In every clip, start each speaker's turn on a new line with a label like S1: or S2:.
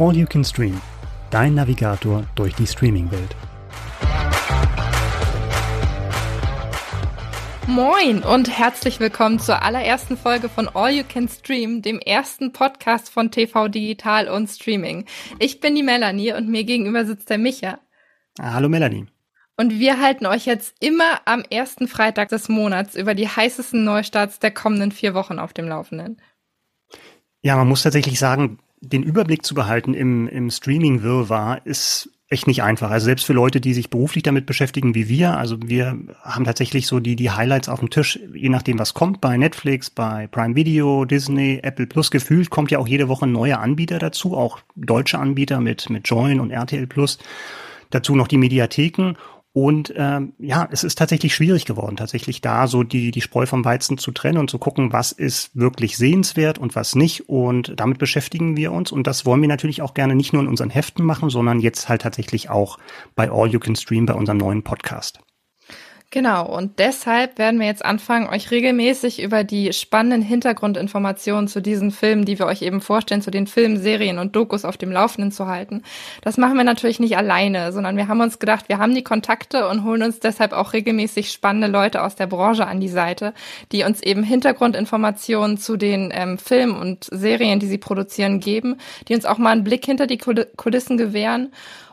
S1: All You Can Stream, dein Navigator durch die Streaming-Welt.
S2: Moin und herzlich willkommen zur allerersten Folge von All You Can Stream, dem ersten Podcast von TV Digital und Streaming. Ich bin die Melanie und mir gegenüber sitzt der Micha.
S1: Hallo Melanie.
S2: Und wir halten euch jetzt immer am ersten Freitag des Monats über die heißesten Neustarts der kommenden vier Wochen auf dem Laufenden.
S1: Ja, man muss tatsächlich sagen, den Überblick zu behalten im, im Streaming-Wirrwarr ist echt nicht einfach. Also selbst für Leute, die sich beruflich damit beschäftigen wie wir, also wir haben tatsächlich so die, die Highlights auf dem Tisch, je nachdem was kommt, bei Netflix, bei Prime Video, Disney, Apple Plus. Gefühlt kommt ja auch jede Woche ein neuer Anbieter dazu, auch deutsche Anbieter mit, mit Join und RTL Plus. Dazu noch die Mediatheken und ähm, ja, es ist tatsächlich schwierig geworden, tatsächlich da so die, die Spreu vom Weizen zu trennen und zu gucken, was ist wirklich sehenswert und was nicht. Und damit beschäftigen wir uns. Und das wollen wir natürlich auch gerne nicht nur in unseren Heften machen, sondern jetzt halt tatsächlich auch bei All You Can Stream, bei unserem neuen Podcast.
S2: Genau, und deshalb werden wir jetzt anfangen, euch regelmäßig über die spannenden Hintergrundinformationen zu diesen Filmen, die wir euch eben vorstellen, zu den Filmen, Serien und Dokus auf dem Laufenden zu halten. Das machen wir natürlich nicht alleine, sondern wir haben uns gedacht, wir haben die Kontakte und holen uns deshalb auch regelmäßig spannende Leute aus der Branche an die Seite, die uns eben Hintergrundinformationen zu den ähm, Filmen und Serien, die sie produzieren, geben, die uns auch mal einen Blick hinter die Kulissen gewähren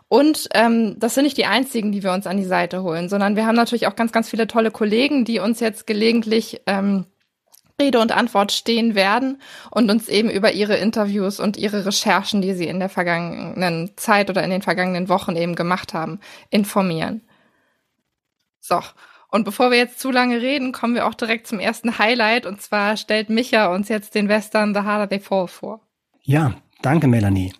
S2: und ähm, das sind nicht die einzigen, die wir uns an die Seite holen, sondern wir haben natürlich auch ganz, ganz viele tolle Kollegen, die uns jetzt gelegentlich ähm, Rede und Antwort stehen werden und uns eben über ihre Interviews und ihre Recherchen, die sie in der vergangenen Zeit oder in den vergangenen Wochen eben gemacht haben, informieren. So. Und bevor wir jetzt zu lange reden, kommen wir auch direkt zum ersten Highlight. Und zwar stellt Micha uns jetzt den Western The Harder They Fall vor.
S1: Ja, danke, Melanie.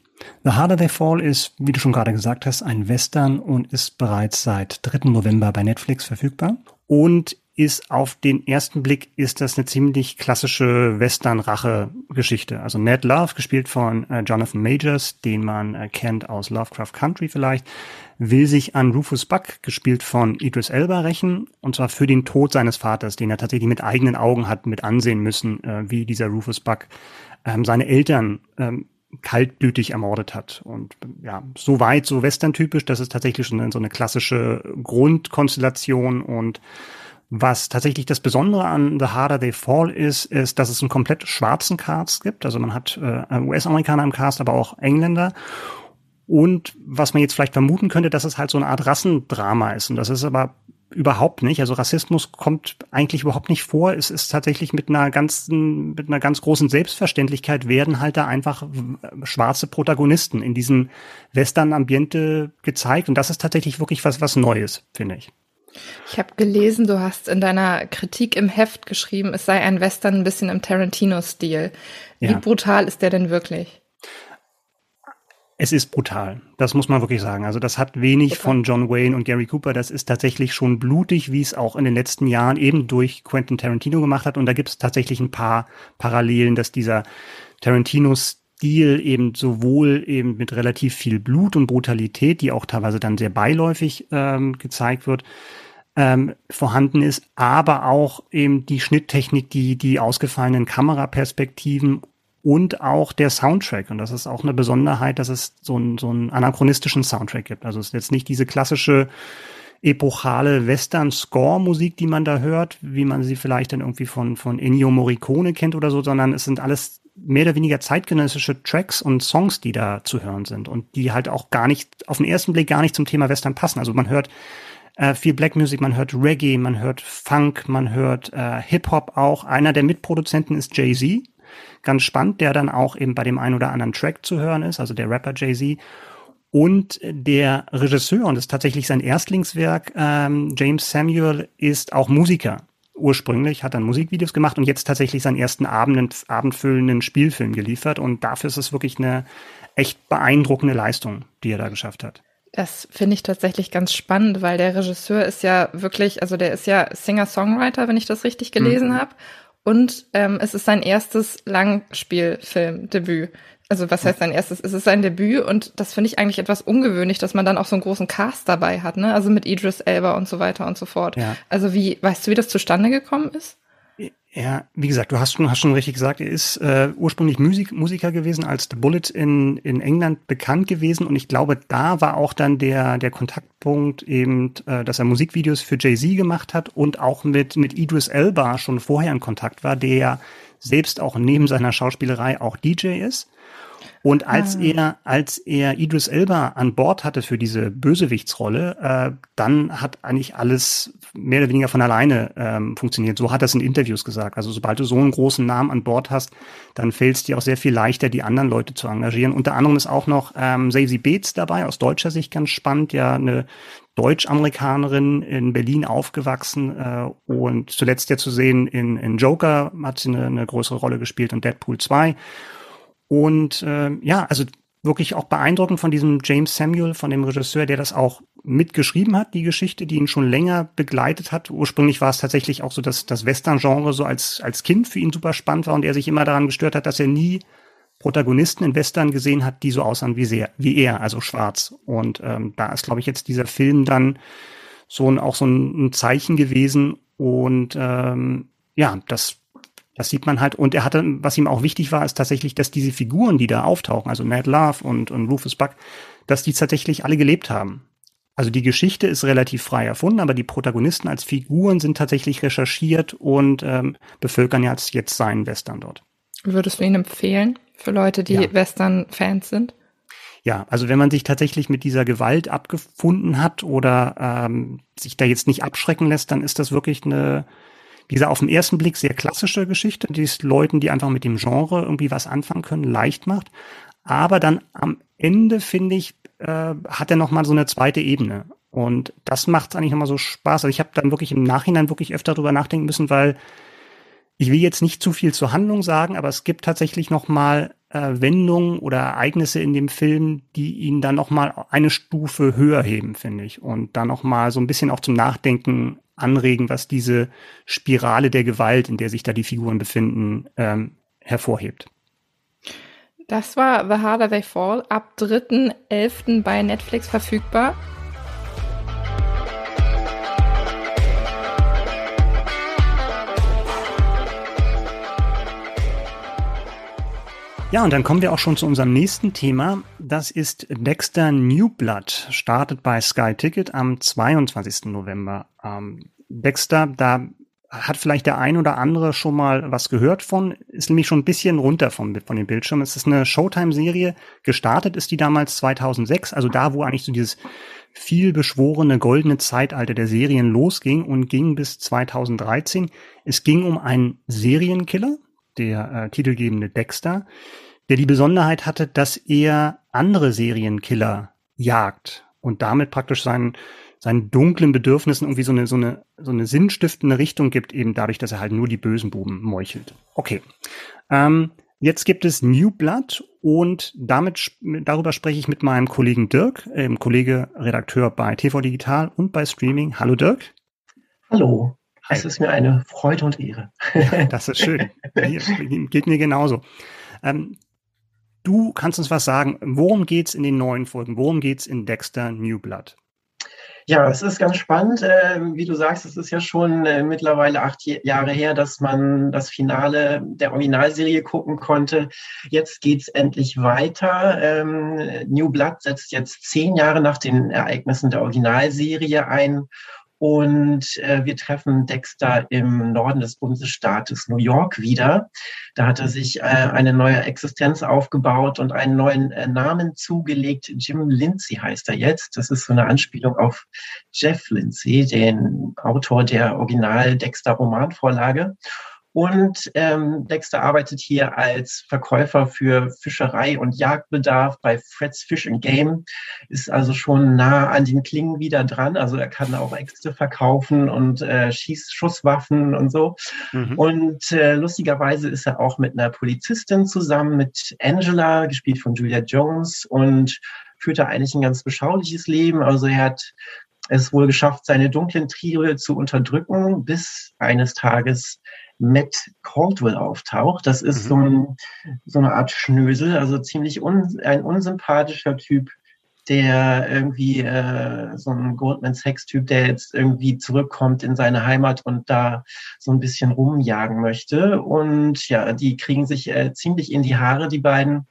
S1: The Harder They Fall ist, wie du schon gerade gesagt hast, ein Western und ist bereits seit 3. November bei Netflix verfügbar und ist auf den ersten Blick ist das eine ziemlich klassische Western-Rache-Geschichte. Also Ned Love, gespielt von äh, Jonathan Majors, den man äh, kennt aus Lovecraft Country vielleicht, will sich an Rufus Buck, gespielt von Idris Elba, rächen, und zwar für den Tod seines Vaters, den er tatsächlich mit eigenen Augen hat mit ansehen müssen, äh, wie dieser Rufus Buck ähm, seine Eltern ähm, kaltblütig ermordet hat. Und ja, so weit, so western-typisch, das ist tatsächlich schon so eine klassische Grundkonstellation und was tatsächlich das Besondere an The Harder They Fall ist, ist, dass es einen komplett schwarzen Cast gibt. Also man hat äh, US-Amerikaner im Cast, aber auch Engländer. Und was man jetzt vielleicht vermuten könnte, dass es halt so eine Art Rassendrama ist. Und das ist aber überhaupt nicht. Also Rassismus kommt eigentlich überhaupt nicht vor. Es ist tatsächlich mit einer ganzen, mit einer ganz großen Selbstverständlichkeit werden halt da einfach schwarze Protagonisten in diesem Western-Ambiente gezeigt. Und das ist tatsächlich wirklich was, was Neues, finde ich.
S2: Ich habe gelesen, du hast in deiner Kritik im Heft geschrieben, es sei ein Western ein bisschen im Tarantino-Stil. Wie ja. brutal ist der denn wirklich?
S1: Es ist brutal. Das muss man wirklich sagen. Also das hat wenig Super. von John Wayne und Gary Cooper. Das ist tatsächlich schon blutig, wie es auch in den letzten Jahren eben durch Quentin Tarantino gemacht hat. Und da gibt es tatsächlich ein paar Parallelen, dass dieser Tarantino-Stil eben sowohl eben mit relativ viel Blut und Brutalität, die auch teilweise dann sehr beiläufig ähm, gezeigt wird, ähm, vorhanden ist, aber auch eben die Schnitttechnik, die, die ausgefallenen Kameraperspektiven und auch der Soundtrack. Und das ist auch eine Besonderheit, dass es so, ein, so einen anachronistischen Soundtrack gibt. Also es ist jetzt nicht diese klassische epochale Western-Score-Musik, die man da hört, wie man sie vielleicht dann irgendwie von, von Ennio Morricone kennt oder so, sondern es sind alles mehr oder weniger zeitgenössische Tracks und Songs, die da zu hören sind und die halt auch gar nicht, auf den ersten Blick gar nicht zum Thema Western passen. Also man hört äh, viel Black Music, man hört Reggae, man hört Funk, man hört äh, Hip-Hop auch. Einer der Mitproduzenten ist Jay-Z, ganz spannend, der dann auch eben bei dem einen oder anderen Track zu hören ist, also der Rapper Jay-Z. Und der Regisseur, und das ist tatsächlich sein Erstlingswerk, ähm, James Samuel, ist auch Musiker. Ursprünglich hat er Musikvideos gemacht und jetzt tatsächlich seinen ersten Abend, abendfüllenden Spielfilm geliefert. Und dafür ist es wirklich eine echt beeindruckende Leistung, die er da geschafft hat.
S2: Das finde ich tatsächlich ganz spannend, weil der Regisseur ist ja wirklich, also der ist ja Singer-Songwriter, wenn ich das richtig gelesen mhm. habe. Und ähm, es ist sein erstes Langspielfilmdebüt. Also was heißt sein erstes? Es ist sein Debüt und das finde ich eigentlich etwas ungewöhnlich, dass man dann auch so einen großen Cast dabei hat, ne? Also mit Idris Elba und so weiter und so fort. Ja. Also wie, weißt du, wie das zustande gekommen ist?
S1: Ja, wie gesagt, du hast schon, hast schon richtig gesagt, er ist äh, ursprünglich Musik, Musiker gewesen, als The Bullet in, in England bekannt gewesen. Und ich glaube, da war auch dann der, der Kontaktpunkt eben, äh, dass er Musikvideos für Jay-Z gemacht hat und auch mit, mit Idris Elba schon vorher in Kontakt war, der ja selbst auch neben seiner Schauspielerei auch DJ ist. Und als ah. er, als er Idris Elba an Bord hatte für diese Bösewichtsrolle, äh, dann hat eigentlich alles mehr oder weniger von alleine ähm, funktioniert. So hat er es in Interviews gesagt. Also sobald du so einen großen Namen an Bord hast, dann fällt es dir auch sehr viel leichter, die anderen Leute zu engagieren. Unter anderem ist auch noch ähm, Sazy Beetz dabei, aus deutscher Sicht ganz spannend, ja eine Deutsch-Amerikanerin in Berlin aufgewachsen äh, und zuletzt ja zu sehen in, in Joker hat sie eine, eine größere Rolle gespielt und Deadpool 2. Und äh, ja, also wirklich auch beeindruckend von diesem James Samuel, von dem Regisseur, der das auch mitgeschrieben hat, die Geschichte, die ihn schon länger begleitet hat. Ursprünglich war es tatsächlich auch so, dass das Western-Genre so als, als Kind für ihn super spannend war und er sich immer daran gestört hat, dass er nie Protagonisten in Western gesehen hat, die so aussahen wie, sehr, wie er, also schwarz. Und ähm, da ist, glaube ich, jetzt dieser Film dann so ein, auch so ein, ein Zeichen gewesen. Und ähm, ja, das das sieht man halt. Und er hatte, was ihm auch wichtig war, ist tatsächlich, dass diese Figuren, die da auftauchen, also Ned Love und, und Rufus Buck, dass die tatsächlich alle gelebt haben. Also die Geschichte ist relativ frei erfunden, aber die Protagonisten als Figuren sind tatsächlich recherchiert und ähm, bevölkern ja jetzt seinen Western dort.
S2: Würdest du ihn empfehlen für Leute, die ja. Western-Fans sind?
S1: Ja, also wenn man sich tatsächlich mit dieser Gewalt abgefunden hat oder ähm, sich da jetzt nicht abschrecken lässt, dann ist das wirklich eine, diese auf den ersten Blick sehr klassische Geschichte, die es Leuten, die einfach mit dem Genre irgendwie was anfangen können, leicht macht. Aber dann am Ende, finde ich, äh, hat er nochmal so eine zweite Ebene. Und das macht eigentlich nochmal so Spaß. Also ich habe dann wirklich im Nachhinein wirklich öfter drüber nachdenken müssen, weil ich will jetzt nicht zu viel zur Handlung sagen, aber es gibt tatsächlich nochmal äh, Wendungen oder Ereignisse in dem Film, die ihn dann nochmal eine Stufe höher heben, finde ich. Und dann nochmal so ein bisschen auch zum Nachdenken anregen, was diese Spirale der Gewalt, in der sich da die Figuren befinden, ähm, hervorhebt.
S2: Das war The Harder They Fall, ab 3.11. bei Netflix verfügbar.
S1: Ja, und dann kommen wir auch schon zu unserem nächsten Thema. Das ist Dexter New Blood, startet bei Sky Ticket am 22. November. Ähm, Dexter, da hat vielleicht der ein oder andere schon mal was gehört von, ist nämlich schon ein bisschen runter von, von dem Bildschirm. Es ist eine Showtime-Serie. Gestartet ist die damals 2006, also da, wo eigentlich so dieses viel beschworene goldene Zeitalter der Serien losging und ging bis 2013. Es ging um einen Serienkiller, der äh, titelgebende Dexter, der die Besonderheit hatte, dass er andere Serienkiller jagt und damit praktisch seinen, seinen dunklen Bedürfnissen irgendwie so eine, so eine, so eine sinnstiftende Richtung gibt, eben dadurch, dass er halt nur die bösen Buben meuchelt. Okay. Ähm, jetzt gibt es New Blood und damit, darüber spreche ich mit meinem Kollegen Dirk, ähm, Kollege Redakteur bei TV Digital und bei Streaming. Hallo Dirk.
S3: Hallo. Es ist mir eine Freude und Ehre.
S1: das ist schön. Geht mir genauso. Ähm, du kannst uns was sagen. Worum geht's in den neuen Folgen? Worum geht's in Dexter New Blood?
S3: Ja, es ist ganz spannend. Äh, wie du sagst, es ist ja schon äh, mittlerweile acht Jahre her, dass man das Finale der Originalserie gucken konnte. Jetzt geht's endlich weiter. Ähm, New Blood setzt jetzt zehn Jahre nach den Ereignissen der Originalserie ein und äh, wir treffen Dexter im Norden des Bundesstaates New York wieder. Da hat er sich äh, eine neue Existenz aufgebaut und einen neuen äh, Namen zugelegt. Jim Lindsay heißt er jetzt. Das ist so eine Anspielung auf Jeff Lindsay, den Autor der Original-Dexter-Romanvorlage. Und ähm, Dexter arbeitet hier als Verkäufer für Fischerei und Jagdbedarf bei Fred's Fish and Game, ist also schon nah an den Klingen wieder dran. Also er kann auch Äxte verkaufen und äh, Schieß Schusswaffen und so. Mhm. Und äh, lustigerweise ist er auch mit einer Polizistin zusammen, mit Angela, gespielt von Julia Jones, und führt da eigentlich ein ganz beschauliches Leben. Also er hat es wohl geschafft, seine dunklen Triebe zu unterdrücken, bis eines Tages Matt Caldwell auftaucht. Das ist mhm. so, ein, so eine Art Schnösel, also ziemlich un, ein unsympathischer Typ, der irgendwie äh, so ein Goldman Sachs-Typ, der jetzt irgendwie zurückkommt in seine Heimat und da so ein bisschen rumjagen möchte. Und ja, die kriegen sich äh, ziemlich in die Haare, die beiden.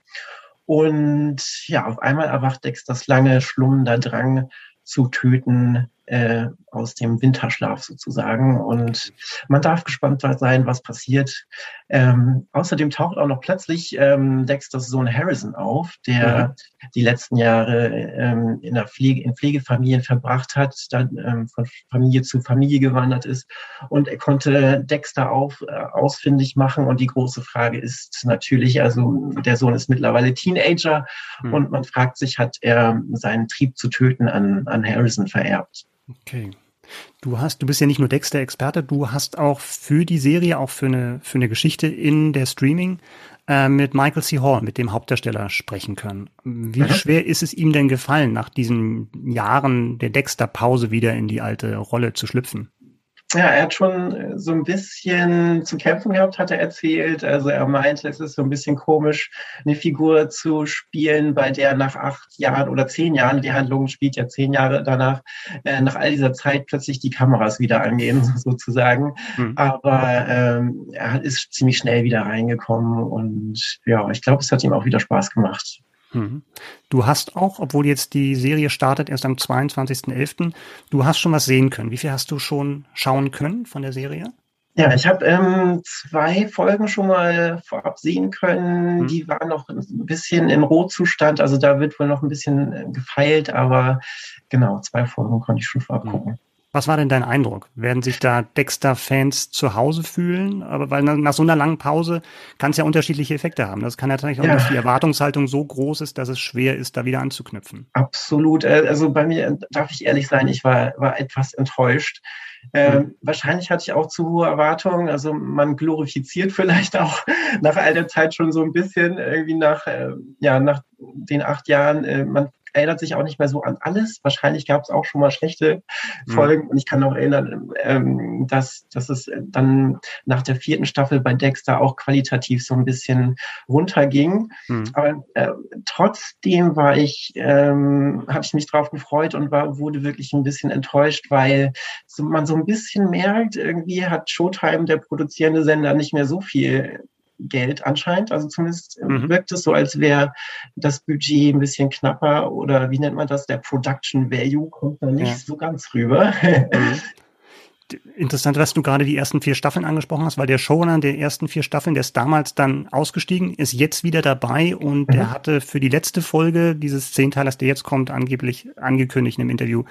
S3: Und ja, auf einmal erwacht Dexters lange schlummender Drang zu töten äh, aus dem Winterschlaf sozusagen. Und man darf gespannt sein, was passiert. Ähm, außerdem taucht auch noch plötzlich ähm, Dexters Sohn Harrison auf, der mhm. die letzten Jahre ähm, in der Pflege, in Pflegefamilien verbracht hat, dann ähm, von Familie zu Familie gewandert ist. Und er konnte Dexter auf, äh, ausfindig machen. Und die große Frage ist natürlich, also der Sohn ist mittlerweile Teenager mhm. und man fragt sich, hat er seinen Trieb zu töten an, an Harrison vererbt?
S1: Okay. Du hast, du bist ja nicht nur Dexter-Experte, du hast auch für die Serie, auch für eine, für eine Geschichte in der Streaming äh, mit Michael C. Hall, mit dem Hauptdarsteller, sprechen können. Wie mhm. schwer ist es ihm denn gefallen, nach diesen Jahren der Dexter-Pause wieder in die alte Rolle zu schlüpfen?
S3: Ja, er hat schon äh, so ein bisschen zu kämpfen gehabt, hat er erzählt. Also er meinte, es ist so ein bisschen komisch, eine Figur zu spielen, bei der nach acht Jahren oder zehn Jahren, die Handlung spielt ja zehn Jahre danach, äh, nach all dieser Zeit plötzlich die Kameras wieder angehen, sozusagen. Mhm. Aber ähm, er ist ziemlich schnell wieder reingekommen und ja, ich glaube, es hat ihm auch wieder Spaß gemacht.
S1: Mhm. Du hast auch, obwohl jetzt die Serie startet erst am 22.11., du hast schon was sehen können. Wie viel hast du schon schauen können von der Serie?
S3: Ja, ich habe ähm, zwei Folgen schon mal vorab sehen können. Mhm. Die waren noch ein bisschen in Rohzustand, also da wird wohl noch ein bisschen äh, gefeilt, aber genau, zwei Folgen konnte ich schon vorab mhm. gucken.
S1: Was war denn dein Eindruck? Werden sich da Dexter-Fans zu Hause fühlen? Aber weil nach so einer langen Pause kann es ja unterschiedliche Effekte haben. Das kann ja tatsächlich auch, ja. dass die Erwartungshaltung so groß ist, dass es schwer ist, da wieder anzuknüpfen.
S3: Absolut. Äh, also bei mir darf ich ehrlich sein, ich war, war etwas enttäuscht. Ähm, mhm. Wahrscheinlich hatte ich auch zu hohe Erwartungen. Also man glorifiziert vielleicht auch nach all der Zeit schon so ein bisschen irgendwie nach, äh, ja, nach den acht Jahren. Äh, man erinnert sich auch nicht mehr so an alles. Wahrscheinlich gab es auch schon mal schlechte mhm. Folgen. Und ich kann auch erinnern, ähm, dass, dass es dann nach der vierten Staffel bei Dexter auch qualitativ so ein bisschen runterging. Mhm. Aber äh, trotzdem war ich, ähm, habe ich mich drauf gefreut und war, wurde wirklich ein bisschen enttäuscht, weil so, man so ein bisschen merkt, irgendwie hat Showtime, der produzierende Sender, nicht mehr so viel Geld anscheinend. Also zumindest mhm. wirkt es so, als wäre das Budget ein bisschen knapper oder wie nennt man das? Der Production Value kommt da nicht ja. so ganz rüber. Mhm.
S1: Interessant, dass du gerade die ersten vier Staffeln angesprochen hast, weil der Showrunner der ersten vier Staffeln, der ist damals dann ausgestiegen, ist jetzt wieder dabei und mhm. der hatte für die letzte Folge dieses Zehnteilers, der jetzt kommt, angeblich angekündigt im Interview,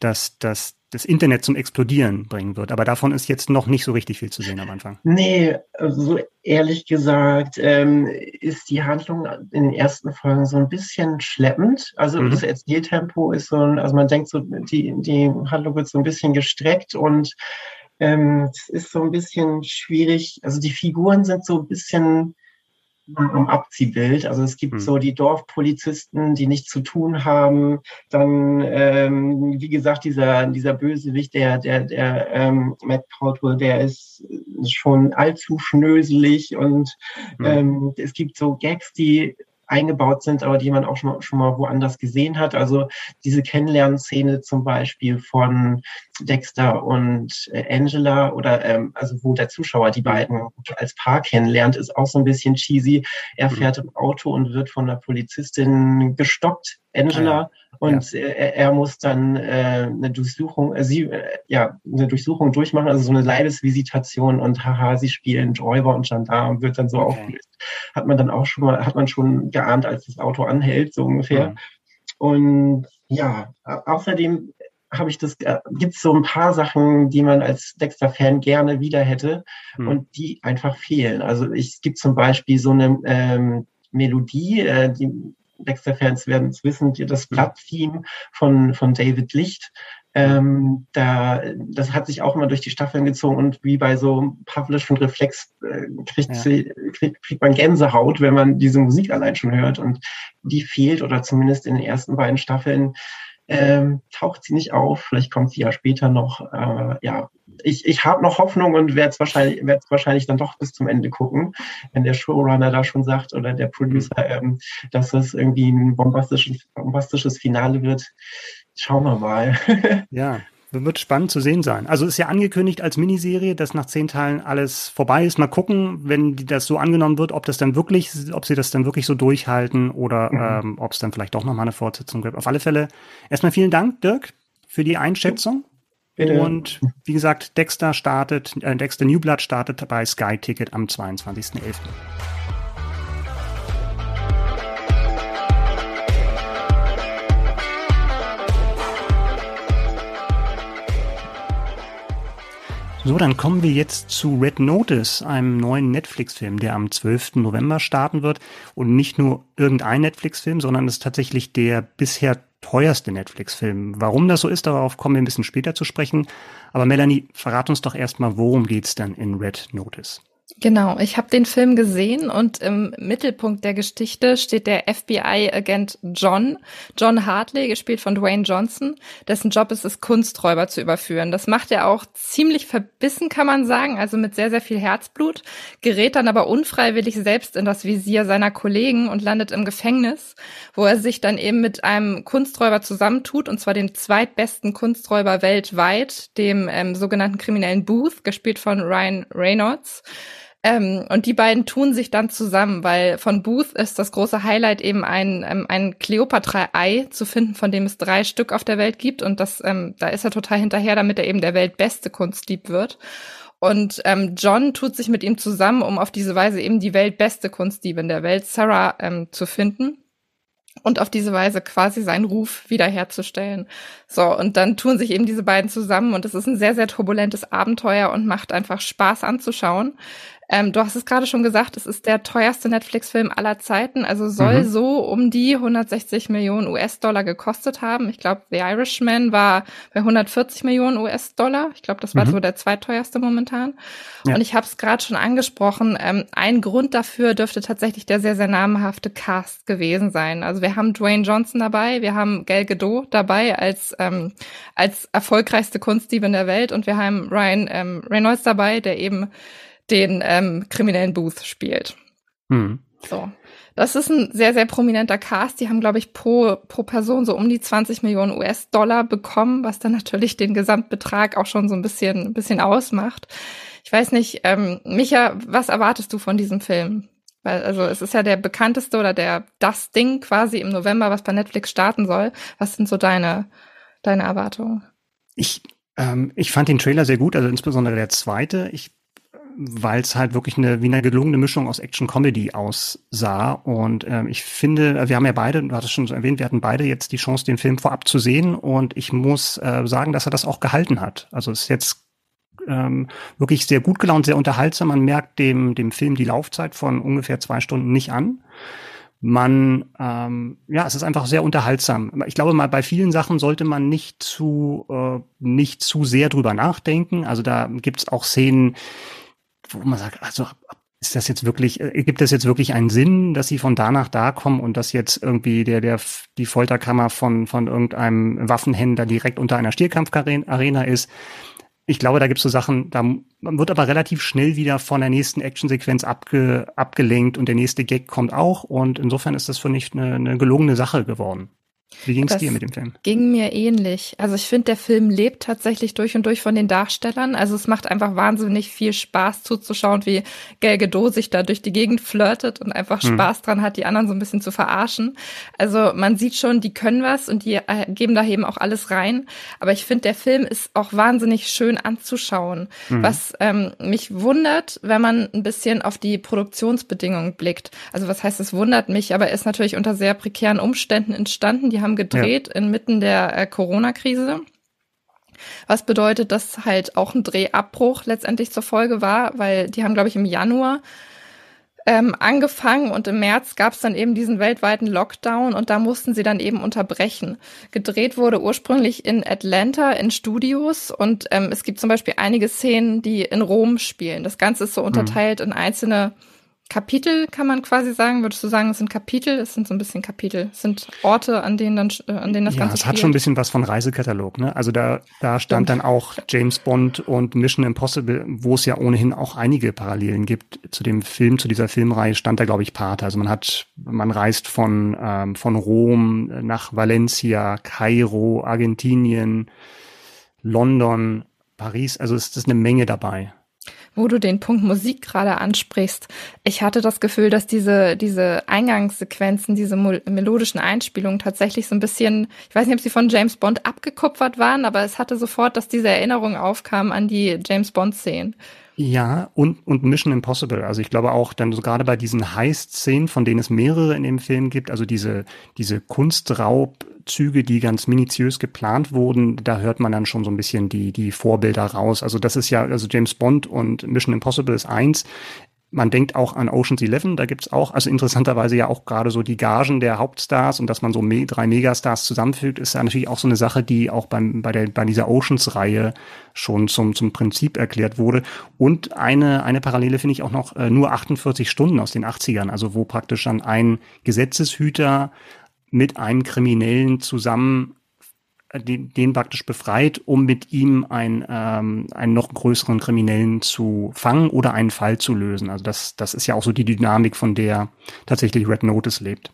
S1: dass, dass das Internet zum Explodieren bringen wird. Aber davon ist jetzt noch nicht so richtig viel zu sehen am Anfang.
S3: Nee, also ehrlich gesagt ähm, ist die Handlung in den ersten Folgen so ein bisschen schleppend. Also mhm. das Erzähltempo ist so, ein, also man denkt so, die, die Handlung wird so ein bisschen gestreckt und ähm, es ist so ein bisschen schwierig. Also die Figuren sind so ein bisschen am Abziehbild. Also es gibt hm. so die Dorfpolizisten, die nichts zu tun haben. Dann, ähm, wie gesagt, dieser, dieser Bösewicht, der, der, der ähm, Matt Caldwell, der ist schon allzu schnöselig und hm. ähm, es gibt so Gags, die eingebaut sind, aber die man auch schon mal, schon mal woanders gesehen hat. Also diese Kennenlernszene zum Beispiel von Dexter und äh, Angela oder ähm, also wo der Zuschauer die beiden als Paar kennenlernt, ist auch so ein bisschen cheesy. Er mhm. fährt im Auto und wird von der Polizistin gestoppt, Angela. Ja und ja. er, er, muss dann äh, eine Durchsuchung, äh, sie, äh, ja, eine Durchsuchung durchmachen, also so eine Leibesvisitation und haha, sie spielen Räuber und Gendarm, wird dann so okay. aufgelöst. Hat man dann auch schon mal, hat man schon geahnt, als das Auto anhält, so ungefähr. Mhm. Und ja, außerdem habe ich das, äh, gibt es so ein paar Sachen, die man als Dexter-Fan gerne wieder hätte mhm. und die einfach fehlen. Also ich, es gibt zum Beispiel so eine ähm, Melodie, äh, die Dexter-Fans werden es wissen, das Blatt-Theme von, von David Licht. Ähm, da, das hat sich auch immer durch die Staffeln gezogen und wie bei so pavlischen Reflex äh, kriegt, ja. sie, kriegt, kriegt man Gänsehaut, wenn man diese Musik allein schon hört und die fehlt oder zumindest in den ersten beiden Staffeln ähm, taucht sie nicht auf. Vielleicht kommt sie ja später noch. Äh, ja, ich, ich habe noch Hoffnung und werde es wahrscheinlich, werd's wahrscheinlich dann doch bis zum Ende gucken, wenn der Showrunner da schon sagt oder der Producer, ähm, dass das irgendwie ein bombastisches, bombastisches Finale wird. Schauen wir mal.
S1: ja, wird spannend zu sehen sein. Also ist ja angekündigt als Miniserie, dass nach zehn Teilen alles vorbei ist. Mal gucken, wenn das so angenommen wird, ob das dann wirklich, ob sie das dann wirklich so durchhalten oder mhm. ähm, ob es dann vielleicht doch nochmal eine Fortsetzung gibt. Auf alle Fälle erstmal vielen Dank, Dirk, für die Einschätzung. Bitte. Und wie gesagt, Dexter startet, äh, Dexter New Blood startet bei Sky Ticket am 22.11. So, dann kommen wir jetzt zu Red Notice, einem neuen Netflix-Film, der am 12. November starten wird. Und nicht nur irgendein Netflix-Film, sondern es ist tatsächlich der bisher teuerste Netflix-Film. Warum das so ist, darauf kommen wir ein bisschen später zu sprechen. Aber Melanie, verrat uns doch erstmal, worum geht's dann in Red Notice?
S2: Genau, ich habe den Film gesehen und im Mittelpunkt der Geschichte steht der FBI-Agent John, John Hartley, gespielt von Dwayne Johnson, dessen Job ist es, Kunsträuber zu überführen. Das macht er auch ziemlich verbissen, kann man sagen, also mit sehr, sehr viel Herzblut, gerät dann aber unfreiwillig selbst in das Visier seiner Kollegen und landet im Gefängnis, wo er sich dann eben mit einem Kunsträuber zusammentut, und zwar dem zweitbesten Kunsträuber weltweit, dem ähm, sogenannten kriminellen Booth, gespielt von Ryan Reynolds. Ähm, und die beiden tun sich dann zusammen, weil von Booth ist das große Highlight eben ein, ähm, ein Cleopatra-Ei zu finden, von dem es drei Stück auf der Welt gibt. Und das, ähm, da ist er total hinterher, damit er eben der weltbeste Kunstdieb wird. Und ähm, John tut sich mit ihm zusammen, um auf diese Weise eben die weltbeste Kunstdiebin der Welt, Sarah, ähm, zu finden und auf diese Weise quasi seinen Ruf wiederherzustellen. So, und dann tun sich eben diese beiden zusammen und es ist ein sehr, sehr turbulentes Abenteuer und macht einfach Spaß anzuschauen. Ähm, du hast es gerade schon gesagt, es ist der teuerste Netflix-Film aller Zeiten, also soll mhm. so um die 160 Millionen US-Dollar gekostet haben. Ich glaube, The Irishman war bei 140 Millionen US-Dollar. Ich glaube, das war mhm. so der zweiteuerste momentan. Ja. Und ich habe es gerade schon angesprochen. Ähm, ein Grund dafür dürfte tatsächlich der sehr, sehr namhafte Cast gewesen sein. Also wir haben Dwayne Johnson dabei, wir haben Gal Gadot dabei als ähm, als erfolgreichste Kunstdiebin der Welt und wir haben Ryan ähm, Reynolds dabei, der eben den ähm, kriminellen Booth spielt. Hm. So. Das ist ein sehr, sehr prominenter Cast. Die haben, glaube ich, pro, pro Person so um die 20 Millionen US-Dollar bekommen, was dann natürlich den Gesamtbetrag auch schon so ein bisschen, ein bisschen ausmacht. Ich weiß nicht, ähm, Micha, was erwartest du von diesem Film? Weil, also es ist ja der bekannteste oder der das Ding quasi im November, was bei Netflix starten soll. Was sind so deine, deine Erwartungen?
S1: Ich, ähm, ich fand den Trailer sehr gut, also insbesondere der zweite. Ich weil es halt wirklich eine, wie eine gelungene Mischung aus Action-Comedy aussah. Und ähm, ich finde, wir haben ja beide, du hattest schon so erwähnt, wir hatten beide jetzt die Chance, den Film vorab zu sehen. Und ich muss äh, sagen, dass er das auch gehalten hat. Also es ist jetzt ähm, wirklich sehr gut gelaunt, sehr unterhaltsam. Man merkt dem, dem Film die Laufzeit von ungefähr zwei Stunden nicht an. Man, ähm, ja, es ist einfach sehr unterhaltsam. Ich glaube mal, bei vielen Sachen sollte man nicht zu, äh, nicht zu sehr drüber nachdenken. Also da gibt's auch Szenen, wo man sagt, also ist das jetzt wirklich, äh, gibt es jetzt wirklich einen Sinn, dass sie von da nach da kommen und dass jetzt irgendwie der, der, die Folterkammer von, von irgendeinem Waffenhändler direkt unter einer Stierkampfarena ist? Ich glaube, da gibt es so Sachen, da man wird aber relativ schnell wieder von der nächsten Actionsequenz abge, abgelenkt und der nächste Gag kommt auch und insofern ist das für mich eine, eine gelungene Sache geworden. Wie ging es dir mit dem Film?
S2: Ging mir ähnlich. Also ich finde, der Film lebt tatsächlich durch und durch von den Darstellern. Also es macht einfach wahnsinnig viel Spaß zuzuschauen, wie Gal Gadot sich da durch die Gegend flirtet und einfach hm. Spaß dran hat, die anderen so ein bisschen zu verarschen. Also man sieht schon, die können was und die äh, geben da eben auch alles rein. Aber ich finde, der Film ist auch wahnsinnig schön anzuschauen. Hm. Was ähm, mich wundert, wenn man ein bisschen auf die Produktionsbedingungen blickt. Also was heißt, es wundert mich, aber er ist natürlich unter sehr prekären Umständen entstanden. Die die haben gedreht ja. inmitten der äh, Corona-Krise. Was bedeutet, dass halt auch ein Drehabbruch letztendlich zur Folge war, weil die haben, glaube ich, im Januar ähm, angefangen und im März gab es dann eben diesen weltweiten Lockdown und da mussten sie dann eben unterbrechen. Gedreht wurde ursprünglich in Atlanta in Studios und ähm, es gibt zum Beispiel einige Szenen, die in Rom spielen. Das Ganze ist so mhm. unterteilt mhm. in einzelne Kapitel, kann man quasi sagen. Würdest du sagen, es sind Kapitel? Es sind so ein bisschen Kapitel. Es sind Orte, an denen dann, äh, an denen das
S1: ja,
S2: Ganze
S1: es
S2: spielt.
S1: hat schon ein bisschen was von Reisekatalog, ne? Also da, da stand Stimmt. dann auch James Bond und Mission Impossible, wo es ja ohnehin auch einige Parallelen gibt zu dem Film, zu dieser Filmreihe stand da, glaube ich, Pate. Also man hat, man reist von, ähm, von Rom nach Valencia, Kairo, Argentinien, London, Paris. Also es ist eine Menge dabei
S2: wo du den Punkt Musik gerade ansprichst. Ich hatte das Gefühl, dass diese, diese Eingangssequenzen, diese melodischen Einspielungen tatsächlich so ein bisschen, ich weiß nicht, ob sie von James Bond abgekupfert waren, aber es hatte sofort, dass diese Erinnerung aufkam an die James Bond-Szenen.
S1: Ja, und, und Mission Impossible. Also ich glaube auch dann so gerade bei diesen Heist-Szenen, von denen es mehrere in dem Film gibt, also diese, diese Kunstraubzüge, die ganz minutiös geplant wurden, da hört man dann schon so ein bisschen die, die Vorbilder raus. Also das ist ja, also James Bond und Mission Impossible ist eins. Man denkt auch an Ocean's Eleven, da gibt's auch, also interessanterweise ja auch gerade so die Gagen der Hauptstars und dass man so me drei Megastars zusammenfügt, ist ja natürlich auch so eine Sache, die auch beim, bei, der, bei dieser Oceans-Reihe schon zum, zum Prinzip erklärt wurde. Und eine, eine Parallele finde ich auch noch äh, nur 48 Stunden aus den 80ern, also wo praktisch dann ein Gesetzeshüter mit einem Kriminellen zusammen den, den praktisch befreit, um mit ihm ein, ähm, einen noch größeren Kriminellen zu fangen oder einen Fall zu lösen. Also das, das ist ja auch so die Dynamik, von der tatsächlich Red Notice lebt.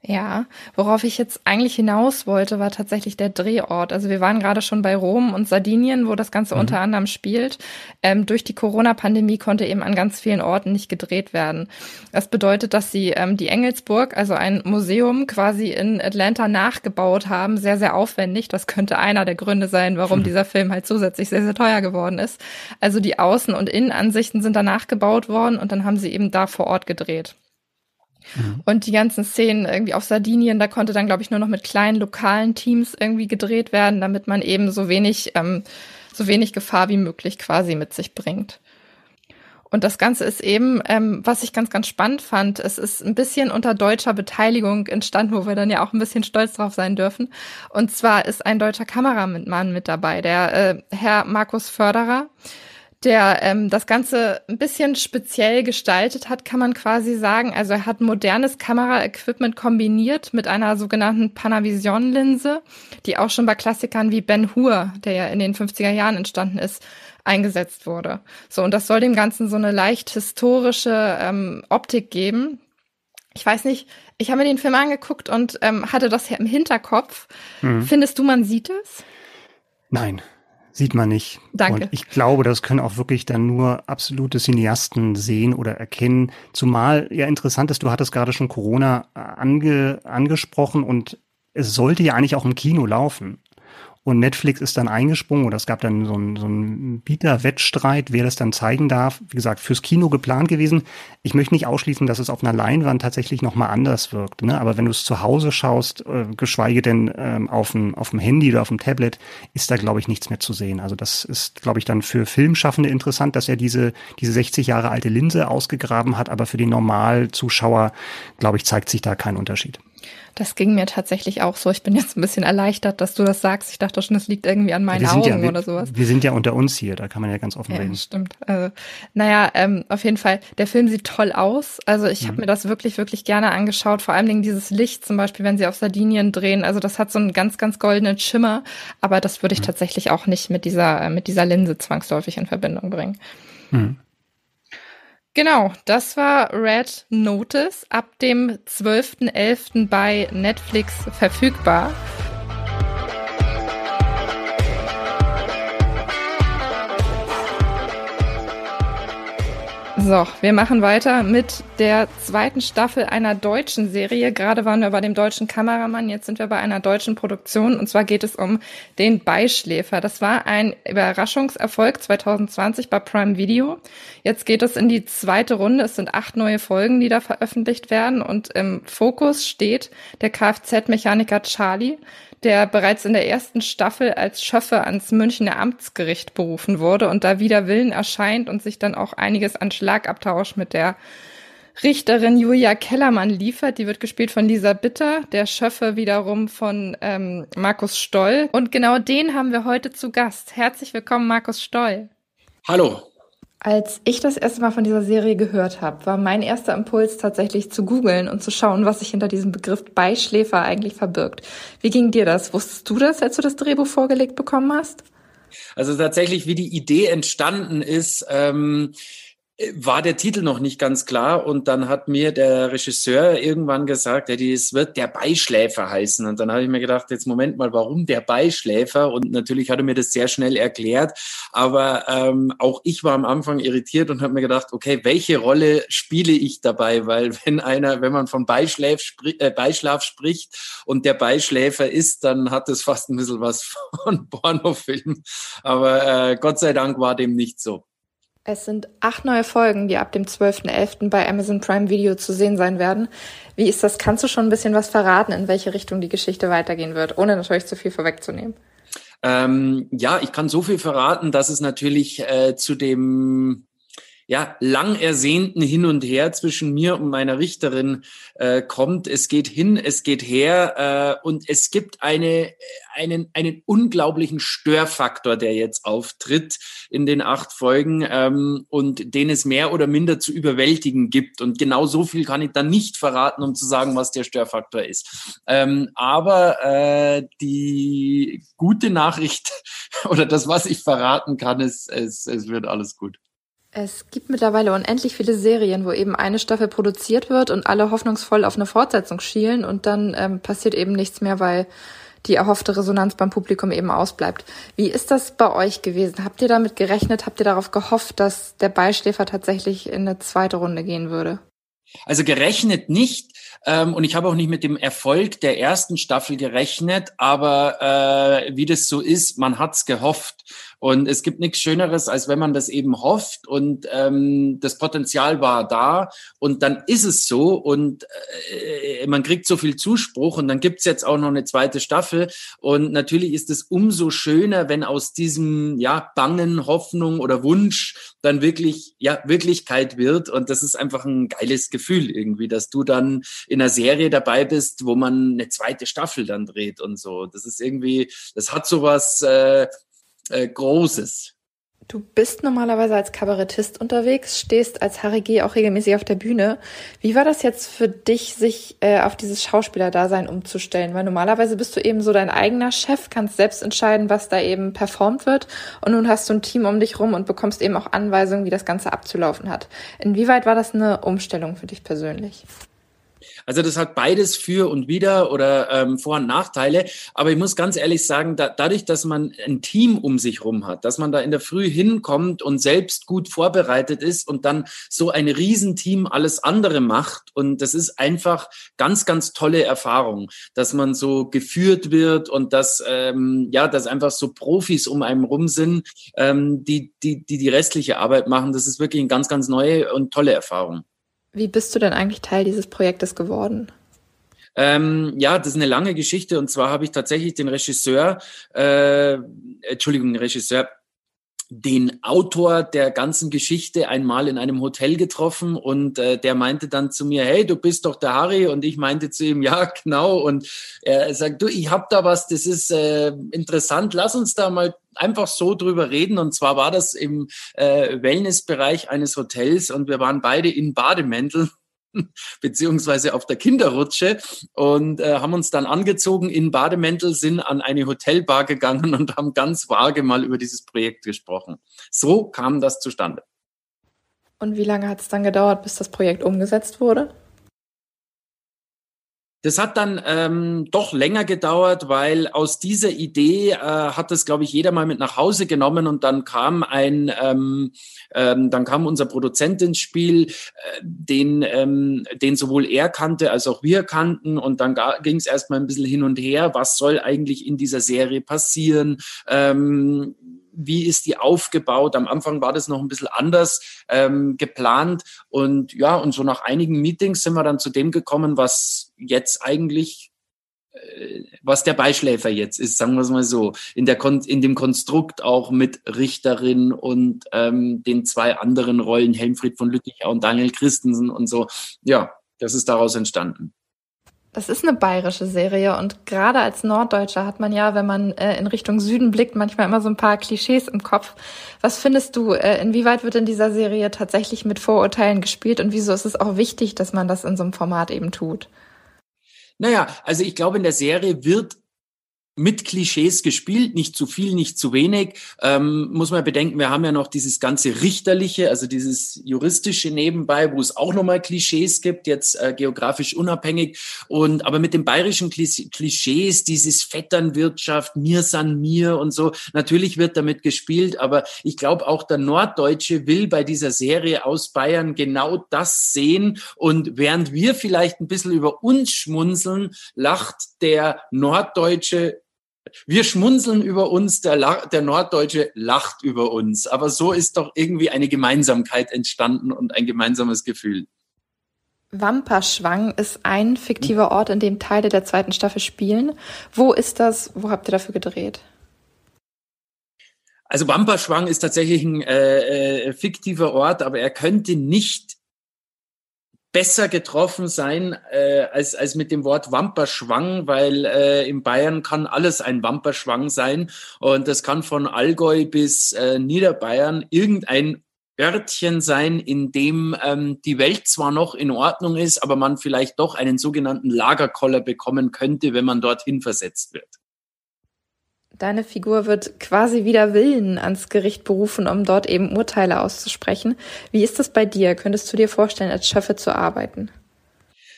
S2: Ja, worauf ich jetzt eigentlich hinaus wollte, war tatsächlich der Drehort. Also wir waren gerade schon bei Rom und Sardinien, wo das Ganze mhm. unter anderem spielt. Ähm, durch die Corona-Pandemie konnte eben an ganz vielen Orten nicht gedreht werden. Das bedeutet, dass sie ähm, die Engelsburg, also ein Museum quasi in Atlanta nachgebaut haben, sehr, sehr aufwendig. Das könnte einer der Gründe sein, warum mhm. dieser Film halt zusätzlich sehr, sehr teuer geworden ist. Also die Außen- und Innenansichten sind danach gebaut worden und dann haben sie eben da vor Ort gedreht. Mhm. Und die ganzen Szenen irgendwie auf Sardinien, da konnte dann, glaube ich, nur noch mit kleinen lokalen Teams irgendwie gedreht werden, damit man eben so wenig, ähm, so wenig Gefahr wie möglich quasi mit sich bringt. Und das Ganze ist eben, ähm, was ich ganz, ganz spannend fand, es ist ein bisschen unter deutscher Beteiligung entstanden, wo wir dann ja auch ein bisschen stolz drauf sein dürfen. Und zwar ist ein deutscher Kameramann mit dabei, der äh, Herr Markus Förderer der ähm, das Ganze ein bisschen speziell gestaltet hat, kann man quasi sagen. Also er hat modernes Kameraequipment kombiniert mit einer sogenannten Panavision-Linse, die auch schon bei Klassikern wie Ben Hur, der ja in den 50er Jahren entstanden ist, eingesetzt wurde. So, und das soll dem Ganzen so eine leicht historische ähm, Optik geben. Ich weiß nicht, ich habe mir den Film angeguckt und ähm, hatte das ja im Hinterkopf. Mhm. Findest du, man sieht es?
S1: Nein. Sieht man nicht.
S2: Danke.
S1: Und ich glaube, das können auch wirklich dann nur absolute Cineasten sehen oder erkennen. Zumal ja interessant ist, du hattest gerade schon Corona äh, ange, angesprochen und es sollte ja eigentlich auch im Kino laufen. Und Netflix ist dann eingesprungen oder es gab dann so einen, so einen Bieterwettstreit, wer das dann zeigen darf. Wie gesagt, fürs Kino geplant gewesen. Ich möchte nicht ausschließen, dass es auf einer Leinwand tatsächlich nochmal anders wirkt. Ne? Aber wenn du es zu Hause schaust, äh, geschweige denn ähm, auf, dem, auf dem Handy oder auf dem Tablet, ist da, glaube ich, nichts mehr zu sehen. Also das ist, glaube ich, dann für Filmschaffende interessant, dass er diese, diese 60 Jahre alte Linse ausgegraben hat. Aber für den Normalzuschauer, glaube ich, zeigt sich da kein Unterschied.
S2: Das ging mir tatsächlich auch so. Ich bin jetzt ein bisschen erleichtert, dass du das sagst. Ich dachte schon, es liegt irgendwie an meinen Augen
S1: ja, wir,
S2: oder sowas.
S1: Wir sind ja unter uns hier, da kann man ja ganz offen ja, reden.
S2: Stimmt. Also, naja, ähm, auf jeden Fall, der Film sieht toll aus. Also ich mhm. habe mir das wirklich, wirklich gerne angeschaut. Vor allem dieses Licht zum Beispiel, wenn sie auf Sardinien drehen. Also das hat so einen ganz, ganz goldenen Schimmer. Aber das würde ich mhm. tatsächlich auch nicht mit dieser, mit dieser Linse zwangsläufig in Verbindung bringen. Mhm. Genau, das war Red Notice ab dem 12.11. bei Netflix verfügbar. So, wir machen weiter mit der zweiten Staffel einer deutschen Serie. Gerade waren wir bei dem deutschen Kameramann, jetzt sind wir bei einer deutschen Produktion und zwar geht es um den Beischläfer. Das war ein Überraschungserfolg 2020 bei Prime Video. Jetzt geht es in die zweite Runde. Es sind acht neue Folgen, die da veröffentlicht werden und im Fokus steht der Kfz-Mechaniker Charlie, der bereits in der ersten Staffel als Schöffe ans Münchner Amtsgericht berufen wurde und da wieder Willen erscheint und sich dann auch einiges an Schlagabtausch mit der Richterin Julia Kellermann liefert. Die wird gespielt von Lisa Bitter, der Schöffe wiederum von ähm, Markus Stoll. Und genau den haben wir heute zu Gast. Herzlich willkommen, Markus Stoll.
S4: Hallo.
S2: Als ich das erste Mal von dieser Serie gehört habe, war mein erster Impuls tatsächlich zu googeln und zu schauen, was sich hinter diesem Begriff Beischläfer eigentlich verbirgt. Wie ging dir das? Wusstest du das, als du das Drehbuch vorgelegt bekommen hast?
S4: Also tatsächlich, wie die Idee entstanden ist, ähm, war der Titel noch nicht ganz klar und dann hat mir der Regisseur irgendwann gesagt, es wird der Beischläfer heißen. Und dann habe ich mir gedacht, jetzt Moment mal, warum der Beischläfer? Und natürlich hat er mir das sehr schnell erklärt, aber ähm, auch ich war am Anfang irritiert und habe mir gedacht, okay, welche Rolle spiele ich dabei, weil wenn einer, wenn man von Beischlaf, spri äh, Beischlaf spricht und der Beischläfer ist, dann hat es fast ein bisschen was von Pornofilm, aber äh, Gott sei Dank war dem nicht so.
S2: Es sind acht neue Folgen, die ab dem 12.11. bei Amazon Prime Video zu sehen sein werden. Wie ist das? Kannst du schon ein bisschen was verraten, in welche Richtung die Geschichte weitergehen wird, ohne natürlich zu viel vorwegzunehmen?
S4: Ähm, ja, ich kann so viel verraten, dass es natürlich äh, zu dem ja, lang ersehnten Hin und Her zwischen mir und meiner Richterin äh, kommt. Es geht hin, es geht her äh, und es gibt eine, einen, einen unglaublichen Störfaktor, der jetzt auftritt in den acht Folgen ähm, und den es mehr oder minder zu überwältigen gibt. Und genau so viel kann ich dann nicht verraten, um zu sagen, was der Störfaktor ist. Ähm, aber äh, die gute Nachricht oder das, was ich verraten kann, ist, es, es wird alles gut.
S2: Es gibt mittlerweile unendlich viele Serien, wo eben eine Staffel produziert wird und alle hoffnungsvoll auf eine Fortsetzung schielen und dann ähm, passiert eben nichts mehr, weil die erhoffte Resonanz beim Publikum eben ausbleibt. Wie ist das bei euch gewesen? Habt ihr damit gerechnet? Habt ihr darauf gehofft, dass der Beischläfer tatsächlich in eine zweite Runde gehen würde?
S4: Also gerechnet nicht. Ähm, und ich habe auch nicht mit dem Erfolg der ersten Staffel gerechnet, aber äh, wie das so ist, man hat's gehofft. Und es gibt nichts Schöneres, als wenn man das eben hofft und ähm, das Potenzial war da und dann ist es so und äh, man kriegt so viel Zuspruch und dann gibt's jetzt auch noch eine zweite Staffel und natürlich ist es umso schöner, wenn aus diesem ja bangen Hoffnung oder Wunsch dann wirklich ja Wirklichkeit wird und das ist einfach ein geiles Gefühl irgendwie, dass du dann in einer Serie dabei bist, wo man eine zweite Staffel dann dreht und so. Das ist irgendwie, das hat sowas äh, äh, Großes.
S2: Du bist normalerweise als Kabarettist unterwegs, stehst als Harry G. auch regelmäßig auf der Bühne. Wie war das jetzt für dich, sich äh, auf dieses Schauspielerdasein umzustellen? Weil normalerweise bist du eben so dein eigener Chef, kannst selbst entscheiden, was da eben performt wird. Und nun hast du ein Team um dich rum und bekommst eben auch Anweisungen, wie das Ganze abzulaufen hat. Inwieweit war das eine Umstellung für dich persönlich?
S4: Also das hat beides für und wieder oder ähm, Vor- und Nachteile. Aber ich muss ganz ehrlich sagen, da, dadurch, dass man ein Team um sich rum hat, dass man da in der Früh hinkommt und selbst gut vorbereitet ist und dann so ein Riesenteam alles andere macht. Und das ist einfach ganz, ganz tolle Erfahrung, dass man so geführt wird und dass, ähm, ja, dass einfach so Profis um einen rum sind, ähm, die, die, die die restliche Arbeit machen. Das ist wirklich eine ganz, ganz neue und tolle Erfahrung.
S2: Wie bist du denn eigentlich Teil dieses Projektes geworden?
S4: Ähm, ja, das ist eine lange Geschichte und zwar habe ich tatsächlich den Regisseur, äh, Entschuldigung, den Regisseur, den Autor der ganzen Geschichte einmal in einem Hotel getroffen und äh, der meinte dann zu mir, hey, du bist doch der Harry. Und ich meinte zu ihm, ja, genau. Und er sagt, du, ich hab da was, das ist äh, interessant, lass uns da mal einfach so drüber reden. Und zwar war das im äh, Wellnessbereich eines Hotels und wir waren beide in Bademänteln beziehungsweise auf der Kinderrutsche und äh, haben uns dann angezogen in Bademäntel, sind an eine Hotelbar gegangen und haben ganz vage mal über dieses Projekt gesprochen. So kam das zustande.
S2: Und wie lange hat es dann gedauert, bis das Projekt umgesetzt wurde?
S4: Das hat dann ähm, doch länger gedauert, weil aus dieser Idee äh, hat das, glaube ich, jeder mal mit nach Hause genommen und dann kam ein, ähm, ähm, dann kam unser Produzent ins Spiel, äh, den, ähm, den sowohl er kannte als auch wir kannten und dann ging es erstmal ein bisschen hin und her, was soll eigentlich in dieser Serie passieren? Ähm, wie ist die aufgebaut? Am Anfang war das noch ein bisschen anders ähm, geplant. Und ja, und so nach einigen Meetings sind wir dann zu dem gekommen, was jetzt eigentlich äh, was der Beischläfer jetzt ist, sagen wir es mal so, in, der Kon in dem Konstrukt auch mit Richterin und ähm, den zwei anderen Rollen, Helmfried von Lütticher und Daniel Christensen und so. Ja, das ist daraus entstanden.
S2: Das ist eine bayerische Serie und gerade als Norddeutscher hat man ja, wenn man äh, in Richtung Süden blickt, manchmal immer so ein paar Klischees im Kopf. Was findest du, äh, inwieweit wird in dieser Serie tatsächlich mit Vorurteilen gespielt und wieso ist es auch wichtig, dass man das in so einem Format eben tut?
S4: Naja, also ich glaube, in der Serie wird mit Klischees gespielt, nicht zu viel, nicht zu wenig. Ähm, muss man bedenken, wir haben ja noch dieses ganze richterliche, also dieses juristische nebenbei, wo es auch nochmal Klischees gibt, jetzt äh, geografisch unabhängig. Und aber mit den bayerischen Klischees, dieses Vetternwirtschaft, mir san mir und so, natürlich wird damit gespielt, aber ich glaube auch der Norddeutsche will bei dieser Serie aus Bayern genau das sehen. Und während wir vielleicht ein bisschen über uns schmunzeln, lacht der Norddeutsche wir schmunzeln über uns, der, der Norddeutsche lacht über uns. Aber so ist doch irgendwie eine Gemeinsamkeit entstanden und ein gemeinsames Gefühl.
S2: Wamperschwang ist ein fiktiver Ort, in dem Teile der zweiten Staffel spielen. Wo ist das? Wo habt ihr dafür gedreht?
S4: Also Wamperschwang ist tatsächlich ein äh, äh, fiktiver Ort, aber er könnte nicht besser getroffen sein äh, als, als mit dem Wort Wamperschwang, weil äh, in Bayern kann alles ein Wamperschwang sein und das kann von Allgäu bis äh, Niederbayern irgendein Örtchen sein, in dem ähm, die Welt zwar noch in Ordnung ist, aber man vielleicht doch einen sogenannten Lagerkoller bekommen könnte, wenn man dorthin versetzt wird.
S2: Deine Figur wird quasi wider Willen ans Gericht berufen, um dort eben Urteile auszusprechen. Wie ist das bei dir? Könntest du dir vorstellen, als Schöffe zu arbeiten?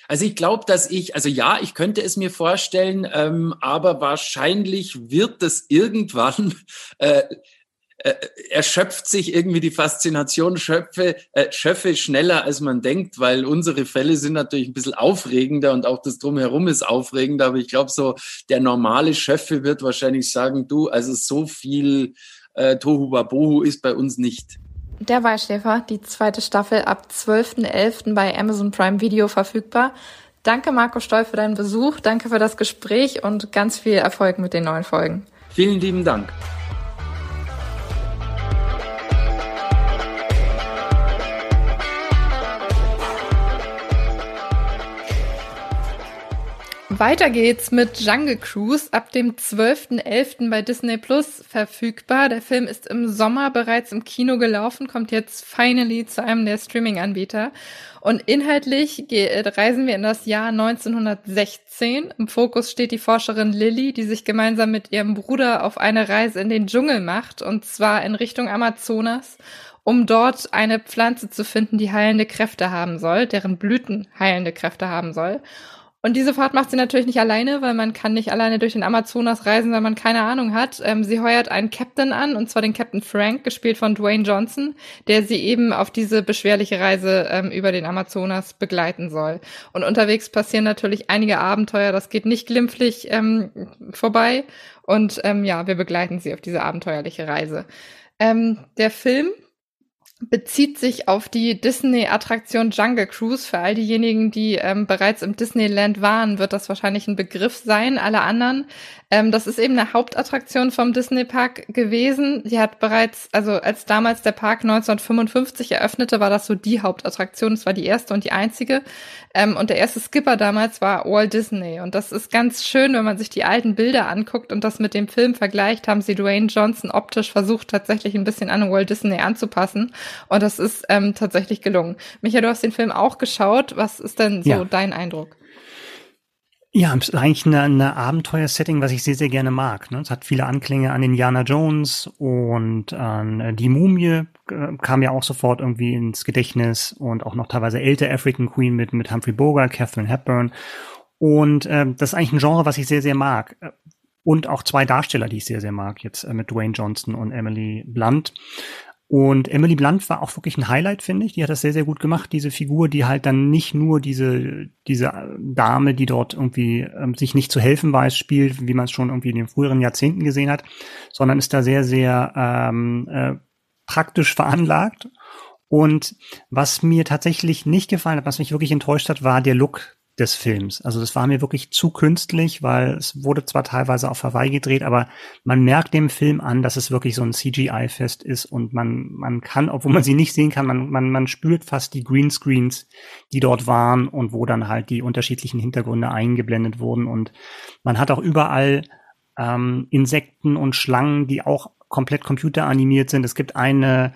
S4: Also ich glaube, dass ich, also ja, ich könnte es mir vorstellen, ähm, aber wahrscheinlich wird es irgendwann äh, äh, erschöpft sich irgendwie die Faszination Schöpfe, äh, Schöffe schneller, als man denkt, weil unsere Fälle sind natürlich ein bisschen aufregender und auch das Drumherum ist aufregender. Aber ich glaube, so der normale Schöffe wird wahrscheinlich sagen, du, also so viel äh, Tohu Wabohu ist bei uns nicht.
S2: Der Beischläfer, die zweite Staffel ab 12.11. bei Amazon Prime Video verfügbar. Danke Marco Stoll für deinen Besuch, danke für das Gespräch und ganz viel Erfolg mit den neuen Folgen.
S4: Vielen lieben Dank.
S2: Weiter geht's mit Jungle Cruise ab dem 12.11. bei Disney Plus verfügbar. Der Film ist im Sommer bereits im Kino gelaufen, kommt jetzt finally zu einem der Streaming-Anbieter. Und inhaltlich reisen wir in das Jahr 1916. Im Fokus steht die Forscherin Lily, die sich gemeinsam mit ihrem Bruder auf eine Reise in den Dschungel macht, und zwar in Richtung Amazonas um dort eine Pflanze zu finden, die heilende Kräfte haben soll, deren Blüten heilende Kräfte haben soll. Und diese Fahrt macht sie natürlich nicht alleine, weil man kann nicht alleine durch den Amazonas reisen, wenn man keine Ahnung hat. Ähm, sie heuert einen Captain an, und zwar den Captain Frank, gespielt von Dwayne Johnson, der sie eben auf diese beschwerliche Reise ähm, über den Amazonas begleiten soll. Und unterwegs passieren natürlich einige Abenteuer, das geht nicht glimpflich ähm, vorbei. Und ähm, ja, wir begleiten sie auf diese abenteuerliche Reise. Ähm, der Film bezieht sich auf die Disney-Attraktion Jungle Cruise. Für all diejenigen, die ähm, bereits im Disneyland waren, wird das wahrscheinlich ein Begriff sein. Alle anderen ähm, das ist eben eine Hauptattraktion vom Disney Park gewesen. Die hat bereits, also als damals der Park 1955 eröffnete, war das so die Hauptattraktion. Es war die erste und die einzige. Ähm, und der erste Skipper damals war Walt Disney. Und das ist ganz schön, wenn man sich die alten Bilder anguckt und das mit dem Film vergleicht, haben sie Dwayne Johnson optisch versucht, tatsächlich ein bisschen an Walt Disney anzupassen. Und das ist ähm, tatsächlich gelungen. Micha, du hast den Film auch geschaut. Was ist denn so ja. dein Eindruck?
S1: Ja, es ist eigentlich eine, eine Abenteuer-Setting, was ich sehr, sehr gerne mag. Ne? Es hat viele Anklänge an Indiana Jones und an äh, die Mumie äh, kam ja auch sofort irgendwie ins Gedächtnis und auch noch teilweise ältere African Queen mit, mit Humphrey Bogart, Catherine Hepburn. Und äh, das ist eigentlich ein Genre, was ich sehr, sehr mag. Und auch zwei Darsteller, die ich sehr, sehr mag, jetzt äh, mit Dwayne Johnson und Emily Blunt. Und Emily Blunt war auch wirklich ein Highlight, finde ich. Die hat das sehr, sehr gut gemacht, diese Figur, die halt dann nicht nur diese, diese Dame, die dort irgendwie ähm, sich nicht zu helfen weiß, spielt, wie man es schon irgendwie in den früheren Jahrzehnten gesehen hat, sondern ist da sehr, sehr ähm, äh, praktisch veranlagt. Und was mir tatsächlich nicht gefallen hat, was mich wirklich enttäuscht hat, war der Look des Films. Also das war mir wirklich zu künstlich, weil es wurde zwar teilweise auf Hawaii gedreht, aber man merkt dem Film an, dass es wirklich so ein CGI-Fest ist und man, man kann, obwohl man sie nicht sehen kann, man, man, man spürt fast die Greenscreens, die dort waren und wo dann halt die unterschiedlichen Hintergründe eingeblendet wurden und man hat auch überall ähm, Insekten und Schlangen, die auch komplett computeranimiert sind. Es gibt eine,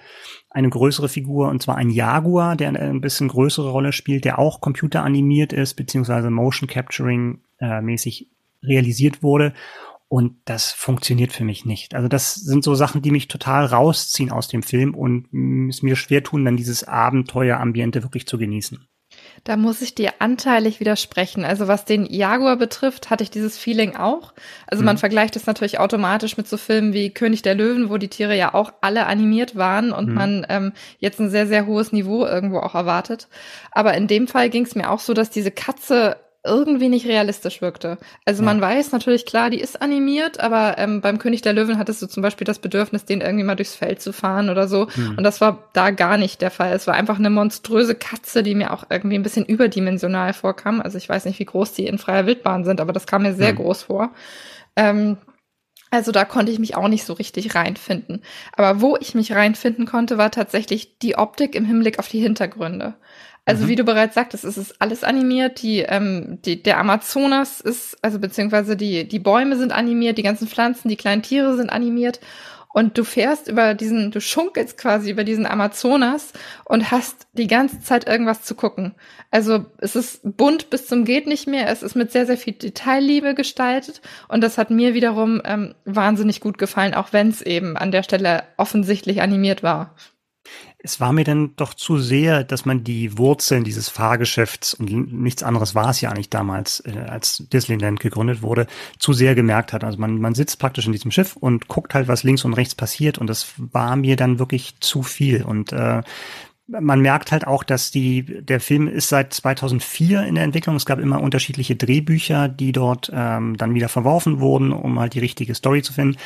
S1: eine größere Figur, und zwar ein Jaguar, der ein bisschen größere Rolle spielt, der auch computeranimiert ist, beziehungsweise Motion Capturing äh, mäßig realisiert wurde. Und das funktioniert für mich nicht. Also das sind so Sachen, die mich total rausziehen aus dem Film und es mir schwer tun, dann dieses Abenteuerambiente wirklich zu genießen.
S2: Da muss ich dir anteilig widersprechen. Also was den Jaguar betrifft, hatte ich dieses Feeling auch. Also mhm. man vergleicht es natürlich automatisch mit so Filmen wie König der Löwen, wo die Tiere ja auch alle animiert waren und mhm. man ähm, jetzt ein sehr, sehr hohes Niveau irgendwo auch erwartet. Aber in dem Fall ging es mir auch so, dass diese Katze irgendwie nicht realistisch wirkte. Also ja. man weiß natürlich klar, die ist animiert, aber ähm, beim König der Löwen hattest du zum Beispiel das Bedürfnis, den irgendwie mal durchs Feld zu fahren oder so. Mhm. Und das war da gar nicht der Fall. Es war einfach eine monströse Katze, die mir auch irgendwie ein bisschen überdimensional vorkam. Also ich weiß nicht, wie groß die in freier Wildbahn sind, aber das kam mir sehr mhm. groß vor. Ähm, also da konnte ich mich auch nicht so richtig reinfinden. Aber wo ich mich reinfinden konnte, war tatsächlich die Optik im Hinblick auf die Hintergründe. Also mhm. wie du bereits sagtest, es ist alles animiert. Die, ähm, die, der Amazonas ist, also beziehungsweise die, die Bäume sind animiert, die ganzen Pflanzen, die kleinen Tiere sind animiert. Und du fährst über diesen, du schunkelst quasi über diesen Amazonas und hast die ganze Zeit irgendwas zu gucken. Also es ist bunt bis zum geht nicht mehr. Es ist mit sehr, sehr viel Detailliebe gestaltet. Und das hat mir wiederum ähm, wahnsinnig gut gefallen, auch wenn es eben an der Stelle offensichtlich animiert war
S1: es war mir dann doch zu sehr, dass man die Wurzeln dieses Fahrgeschäfts und nichts anderes war es ja eigentlich damals, äh, als Disneyland gegründet wurde, zu sehr gemerkt hat. Also man, man sitzt praktisch in diesem Schiff und guckt halt, was links und rechts passiert und das war mir dann wirklich zu viel und äh, man merkt halt auch, dass die, der Film ist seit 2004 in der Entwicklung. Es gab immer unterschiedliche Drehbücher, die dort ähm, dann wieder verworfen wurden, um halt die richtige Story zu finden.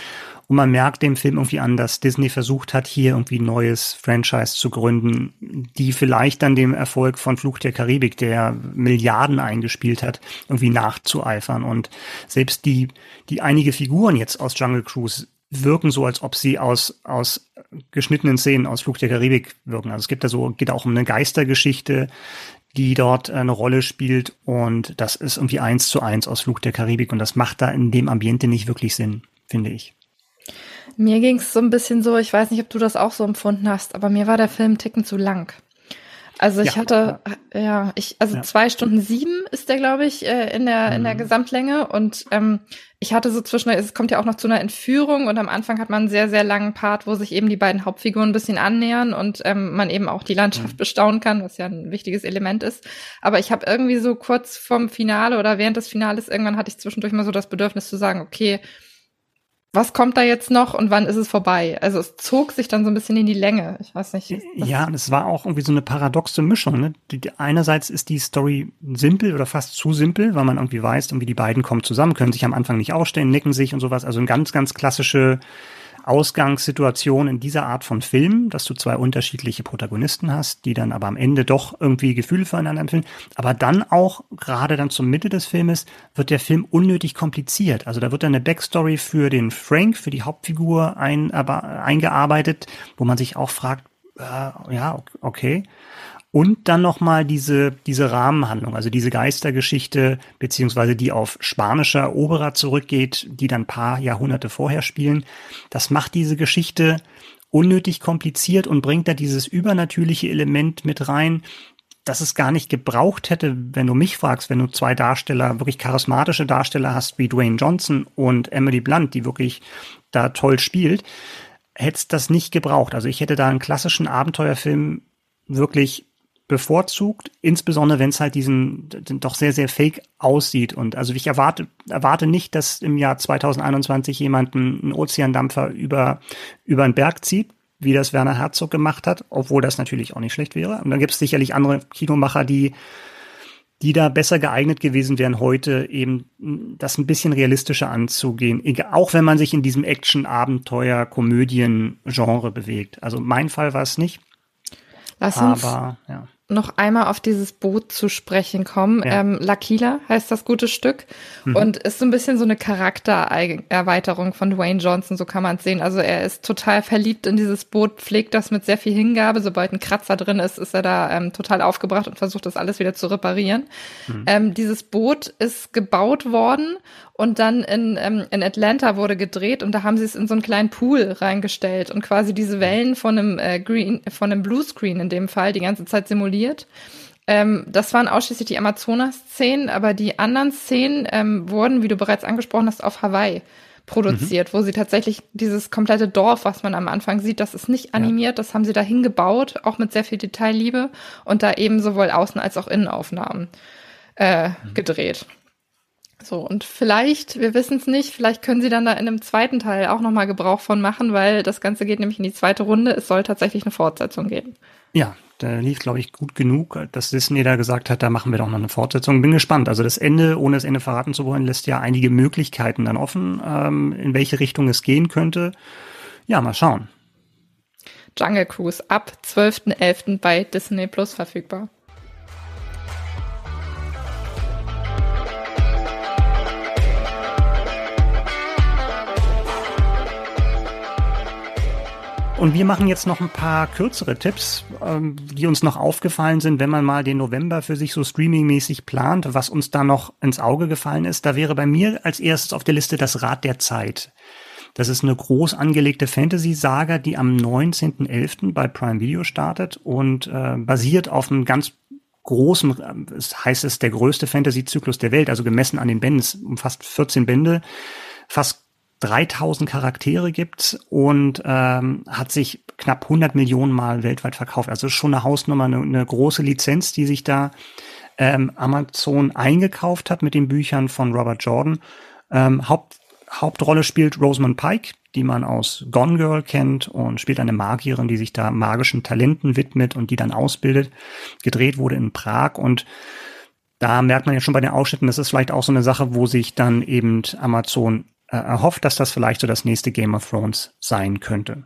S1: Und man merkt dem Film irgendwie an, dass Disney versucht hat, hier irgendwie ein neues Franchise zu gründen, die vielleicht dann dem Erfolg von Fluch der Karibik, der Milliarden eingespielt hat, irgendwie nachzueifern. Und selbst die, die einige Figuren jetzt aus Jungle Cruise wirken so, als ob sie aus, aus geschnittenen Szenen aus Fluch der Karibik wirken. Also es gibt da so, geht auch um eine Geistergeschichte, die dort eine Rolle spielt und das ist irgendwie eins zu eins aus Fluch der Karibik und das macht da in dem Ambiente nicht wirklich Sinn, finde ich.
S2: Mir ging es so ein bisschen so, ich weiß nicht, ob du das auch so empfunden hast, aber mir war der Film ticken zu lang. Also ich ja. hatte, ja, ich, also ja. zwei Stunden sieben ist der, glaube ich, äh, in der, in der mhm. Gesamtlänge. Und ähm, ich hatte so zwischen, es kommt ja auch noch zu einer Entführung und am Anfang hat man einen sehr, sehr langen Part, wo sich eben die beiden Hauptfiguren ein bisschen annähern und ähm, man eben auch die Landschaft mhm. bestaunen kann, was ja ein wichtiges Element ist. Aber ich habe irgendwie so kurz vom Finale oder während des Finales irgendwann hatte ich zwischendurch mal so das Bedürfnis zu sagen, okay, was kommt da jetzt noch und wann ist es vorbei? Also es zog sich dann so ein bisschen in die Länge. Ich weiß nicht.
S1: Ja, und es war auch irgendwie so eine paradoxe Mischung. Ne? Die, die, einerseits ist die Story simpel oder fast zu simpel, weil man irgendwie weiß, irgendwie die beiden kommen zusammen, können sich am Anfang nicht ausstellen, nicken sich und sowas. Also ein ganz, ganz klassische Ausgangssituation in dieser Art von Film, dass du zwei unterschiedliche Protagonisten hast, die dann aber am Ende doch irgendwie Gefühle füreinander empfinden. Aber dann auch, gerade dann zur Mitte des Filmes, wird der Film unnötig kompliziert. Also da wird dann eine Backstory für den Frank, für die Hauptfigur ein, aber, eingearbeitet, wo man sich auch fragt, äh, ja, okay. Und dann nochmal diese, diese Rahmenhandlung, also diese Geistergeschichte, beziehungsweise die auf spanischer Eroberer zurückgeht, die dann paar Jahrhunderte vorher spielen. Das macht diese Geschichte unnötig kompliziert und bringt da dieses übernatürliche Element mit rein, das es gar nicht gebraucht hätte, wenn du mich fragst, wenn du zwei Darsteller, wirklich charismatische Darsteller hast wie Dwayne Johnson und Emily Blunt, die wirklich da toll spielt, hätte es das nicht gebraucht. Also ich hätte da einen klassischen Abenteuerfilm wirklich bevorzugt, insbesondere wenn es halt diesen doch sehr, sehr fake aussieht. Und also ich erwarte, erwarte nicht, dass im Jahr 2021 jemand einen Ozeandampfer über, über einen Berg zieht, wie das Werner Herzog gemacht hat, obwohl das natürlich auch nicht schlecht wäre. Und dann gibt es sicherlich andere Kinomacher, die die da besser geeignet gewesen wären, heute eben das ein bisschen realistischer anzugehen, auch wenn man sich in diesem Action, Abenteuer, Komödien-Genre bewegt. Also mein Fall war es nicht.
S2: Lass uns, aber, ja noch einmal auf dieses Boot zu sprechen kommen. Ja. Ähm, L'Aquila heißt das gute Stück mhm. und ist so ein bisschen so eine Charaktererweiterung von Dwayne Johnson, so kann man es sehen. Also er ist total verliebt in dieses Boot, pflegt das mit sehr viel Hingabe. Sobald ein Kratzer drin ist, ist er da ähm, total aufgebracht und versucht das alles wieder zu reparieren. Mhm. Ähm, dieses Boot ist gebaut worden und dann in, ähm, in Atlanta wurde gedreht und da haben sie es in so einen kleinen Pool reingestellt und quasi diese Wellen von einem äh, Green, von einem Bluescreen in dem Fall die ganze Zeit simuliert. Ähm, das waren ausschließlich die Amazonas-Szenen, aber die anderen Szenen ähm, wurden, wie du bereits angesprochen hast, auf Hawaii produziert, mhm. wo sie tatsächlich dieses komplette Dorf, was man am Anfang sieht, das ist nicht animiert, ja. das haben sie dahin gebaut, auch mit sehr viel Detailliebe und da eben sowohl Außen- als auch Innenaufnahmen äh, mhm. gedreht. So, und vielleicht, wir wissen es nicht, vielleicht können sie dann da in einem zweiten Teil auch nochmal Gebrauch von machen, weil das Ganze geht nämlich in die zweite Runde. Es soll tatsächlich eine Fortsetzung geben.
S1: Ja, da lief, glaube ich, gut genug, dass Disney da gesagt hat, da machen wir doch noch eine Fortsetzung. Bin gespannt. Also das Ende, ohne das Ende verraten zu wollen, lässt ja einige Möglichkeiten dann offen, ähm, in welche Richtung es gehen könnte. Ja, mal schauen.
S2: Jungle Cruise ab 12.11. bei Disney Plus verfügbar.
S1: Und wir machen jetzt noch ein paar kürzere Tipps, ähm, die uns noch aufgefallen sind, wenn man mal den November für sich so streamingmäßig plant, was uns da noch ins Auge gefallen ist. Da wäre bei mir als erstes auf der Liste das Rad der Zeit. Das ist eine groß angelegte Fantasy-Saga, die am 19.11. bei Prime Video startet und äh, basiert auf einem ganz großen, es heißt es, der größte Fantasy-Zyklus der Welt, also gemessen an den Bänden, es umfasst 14 Bände, fast 3000 Charaktere gibt und ähm, hat sich knapp 100 Millionen Mal weltweit verkauft. Also schon eine Hausnummer, eine, eine große Lizenz, die sich da ähm, Amazon eingekauft hat mit den Büchern von Robert Jordan. Ähm, Haupt, Hauptrolle spielt Rosamund Pike, die man aus Gone Girl kennt und spielt eine Magierin, die sich da magischen Talenten widmet und die dann ausbildet. Gedreht wurde in Prag und da merkt man ja schon bei den Ausschnitten, das ist vielleicht auch so eine Sache, wo sich dann eben Amazon erhofft, dass das vielleicht so das nächste Game of Thrones sein könnte.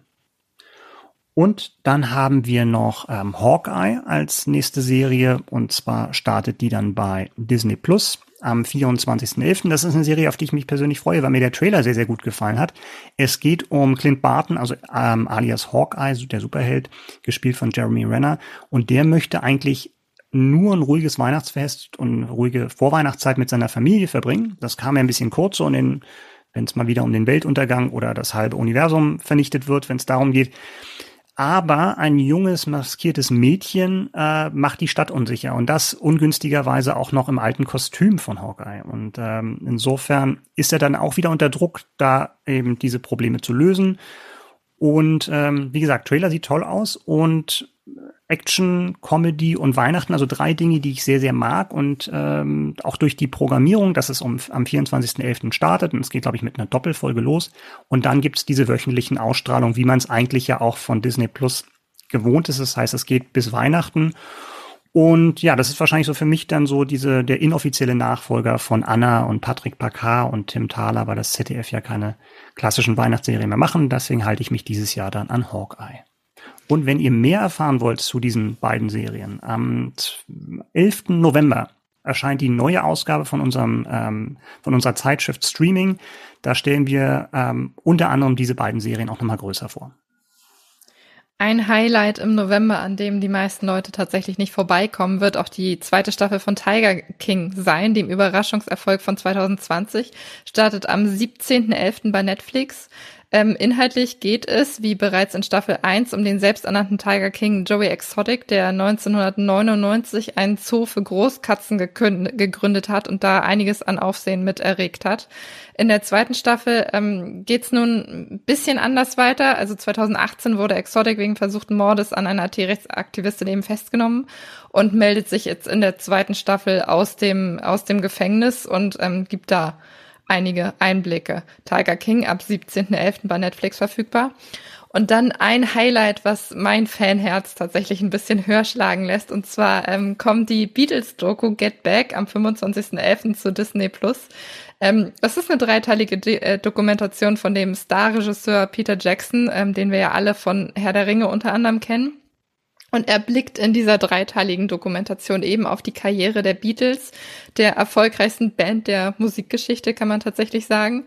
S1: Und dann haben wir noch ähm, Hawkeye als nächste Serie und zwar startet die dann bei Disney Plus am 24.11. Das ist eine Serie, auf die ich mich persönlich freue, weil mir der Trailer sehr, sehr gut gefallen hat. Es geht um Clint Barton, also ähm, alias Hawkeye, der Superheld, gespielt von Jeremy Renner. Und der möchte eigentlich nur ein ruhiges Weihnachtsfest und ruhige Vorweihnachtszeit mit seiner Familie verbringen. Das kam ja ein bisschen kurz so in den wenn es mal wieder um den Weltuntergang oder das halbe Universum vernichtet wird, wenn es darum geht. Aber ein junges, maskiertes Mädchen äh, macht die Stadt unsicher und das ungünstigerweise auch noch im alten Kostüm von Hawkeye. Und ähm, insofern ist er dann auch wieder unter Druck, da eben diese Probleme zu lösen. Und ähm, wie gesagt, Trailer sieht toll aus und Action, Comedy und Weihnachten, also drei Dinge, die ich sehr, sehr mag und ähm, auch durch die Programmierung, dass es um, am 24.11. startet und es geht, glaube ich, mit einer Doppelfolge los und dann gibt's diese wöchentlichen Ausstrahlungen, wie man es eigentlich ja auch von Disney Plus gewohnt ist. Das heißt, es geht bis Weihnachten und ja, das ist wahrscheinlich so für mich dann so diese der inoffizielle Nachfolger von Anna und Patrick Packard und Tim Thaler, weil das ZDF ja keine klassischen Weihnachtsserien mehr machen. Deswegen halte ich mich dieses Jahr dann an Hawkeye. Und wenn ihr mehr erfahren wollt zu diesen beiden Serien, am 11. November erscheint die neue Ausgabe von unserem ähm, von unserer Zeitschrift Streaming. Da stellen wir ähm, unter anderem diese beiden Serien auch nochmal größer vor.
S2: Ein Highlight im November, an dem die meisten Leute tatsächlich nicht vorbeikommen, wird auch die zweite Staffel von Tiger King sein, dem Überraschungserfolg von 2020. Startet am 17.11. bei Netflix. Ähm, inhaltlich geht es, wie bereits in Staffel 1, um den selbsternannten Tiger King Joey Exotic, der 1999 einen Zoo für Großkatzen gegründet hat und da einiges an Aufsehen mit erregt hat. In der zweiten Staffel ähm, geht es nun ein bisschen anders weiter. Also 2018 wurde Exotic wegen versuchten Mordes an einer Tierrechtsaktivistin eben festgenommen und meldet sich jetzt in der zweiten Staffel aus dem, aus dem Gefängnis und ähm, gibt da einige Einblicke. Tiger King ab 17.11. bei Netflix verfügbar. Und dann ein Highlight, was mein Fanherz tatsächlich ein bisschen höher schlagen lässt. Und zwar ähm, kommt die Beatles-Doku Get Back am 25.11. zu Disney Plus. Ähm, das ist eine dreiteilige De äh, Dokumentation von dem Starregisseur Peter Jackson, ähm, den wir ja alle von Herr der Ringe unter anderem kennen. Und er blickt in dieser dreiteiligen Dokumentation eben auf die Karriere der Beatles, der erfolgreichsten Band der Musikgeschichte, kann man tatsächlich sagen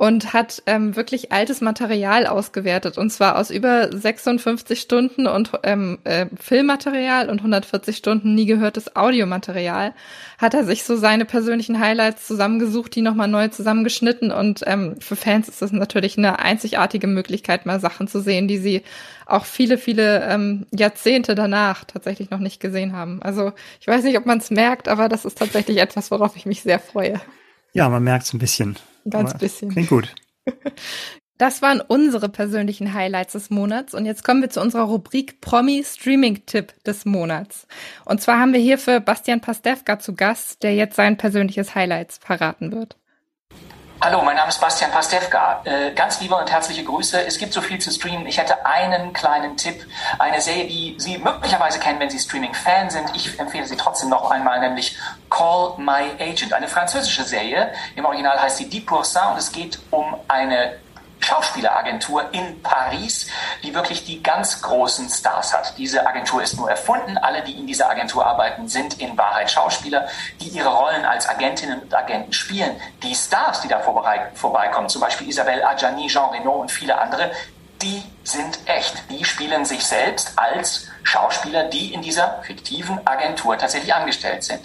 S2: und hat ähm, wirklich altes Material ausgewertet und zwar aus über 56 Stunden und ähm, äh, Filmmaterial und 140 Stunden nie gehörtes Audiomaterial hat er sich so seine persönlichen Highlights zusammengesucht, die nochmal neu zusammengeschnitten und ähm, für Fans ist das natürlich eine einzigartige Möglichkeit, mal Sachen zu sehen, die sie auch viele, viele ähm, Jahrzehnte danach tatsächlich noch nicht gesehen haben. Also ich weiß nicht, ob man es merkt, aber das ist tatsächlich etwas, worauf ich mich sehr freue.
S1: Ja, man merkt es ein bisschen.
S2: Ganz bisschen.
S1: Klingt gut.
S2: Das waren unsere persönlichen Highlights des Monats und jetzt kommen wir zu unserer Rubrik Promi Streaming Tipp des Monats. Und zwar haben wir hierfür Bastian Pastewka zu Gast, der jetzt sein persönliches Highlights verraten wird.
S5: Hallo, mein Name ist Bastian Pastewka. Äh, ganz liebe und herzliche Grüße. Es gibt so viel zu streamen. Ich hätte einen kleinen Tipp. Eine Serie, die Sie möglicherweise kennen, wenn Sie Streaming-Fan sind. Ich empfehle sie trotzdem noch einmal, nämlich Call My Agent. Eine französische Serie. Im Original heißt sie 10% und es geht um eine Schauspieleragentur in Paris, die wirklich die ganz großen Stars hat. Diese Agentur ist nur erfunden. Alle, die in dieser Agentur arbeiten, sind in Wahrheit Schauspieler, die ihre Rollen als Agentinnen und Agenten spielen. Die Stars, die da vorbeikommen, zum Beispiel Isabelle Adjani, Jean Reno und viele andere, die sind echt. Die spielen sich selbst als Schauspieler, die in dieser fiktiven Agentur tatsächlich angestellt sind.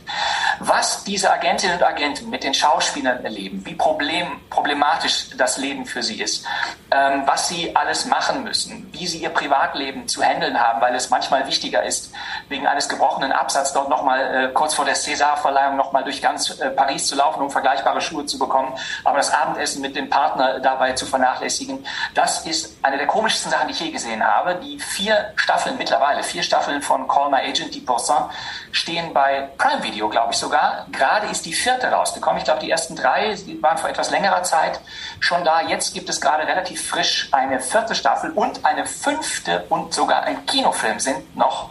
S5: Was diese Agentinnen und Agenten mit den Schauspielern erleben, wie problem, problematisch das Leben für sie ist, ähm, was sie alles machen müssen, wie sie ihr Privatleben zu handeln haben, weil es manchmal wichtiger ist, wegen eines gebrochenen Absatzes dort nochmal äh, kurz vor der César-Verleihung nochmal durch ganz äh, Paris zu laufen, um vergleichbare Schuhe zu bekommen, aber das Abendessen mit dem Partner dabei zu vernachlässigen. Das ist eine der komischsten Sachen, die ich je gesehen habe. Die vier Staffeln mittlerweile, vier Staffeln von Call My Agent, die Pourcent, stehen bei Prime Video, glaube ich sogar. Gerade ist die vierte rausgekommen. Ich glaube, die ersten drei waren vor etwas längerer Zeit schon da. Jetzt gibt es gerade relativ frisch eine vierte Staffel und eine fünfte und sogar ein Kinofilm sind noch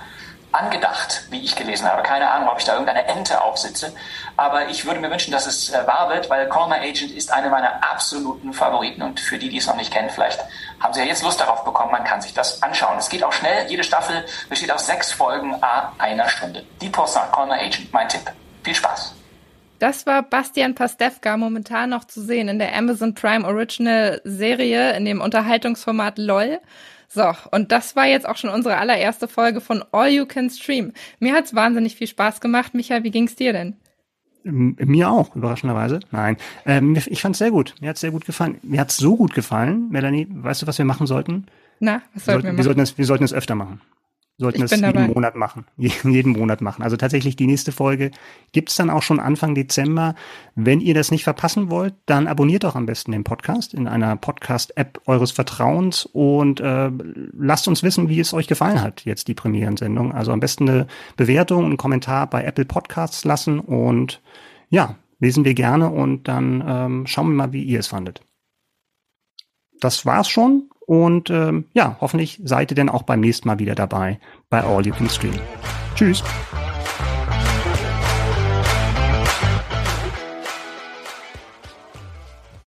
S5: angedacht, wie ich gelesen habe. Keine Ahnung, ob ich da irgendeine Ente aufsitze. Aber ich würde mir wünschen, dass es äh, wahr wird, weil Call My Agent ist eine meiner absoluten Favoriten. Und für die, die es noch nicht kennen, vielleicht haben sie ja jetzt Lust darauf bekommen. Man kann sich das anschauen. Es geht auch schnell. Jede Staffel besteht aus sechs Folgen a einer Stunde. Die Call My Agent, mein Tipp. Viel Spaß.
S2: Das war Bastian Pastewka momentan noch zu sehen in der Amazon Prime Original Serie in dem Unterhaltungsformat LOL. So, und das war jetzt auch schon unsere allererste Folge von All You Can Stream. Mir hat's wahnsinnig viel Spaß gemacht. Michael, wie ging's dir denn?
S1: Mir auch, überraschenderweise. Nein, ähm, ich fand's sehr gut. Mir hat's sehr gut gefallen. Mir hat's so gut gefallen, Melanie. Weißt du, was wir machen sollten?
S2: Na, was sollten wir,
S1: wir, wir sollten es, wir sollten es öfter machen sollten es jeden dabei. Monat machen. jeden Monat machen. Also tatsächlich die nächste Folge gibt's dann auch schon Anfang Dezember. Wenn ihr das nicht verpassen wollt, dann abonniert doch am besten den Podcast in einer Podcast-App eures Vertrauens und äh, lasst uns wissen, wie es euch gefallen hat, jetzt die Premierensendung. Also am besten eine Bewertung, einen Kommentar bei Apple Podcasts lassen und ja, lesen wir gerne und dann ähm, schauen wir mal, wie ihr es fandet. Das war's schon. Und ähm, ja, hoffentlich seid ihr dann auch beim nächsten Mal wieder dabei bei All You Can Stream. Tschüss.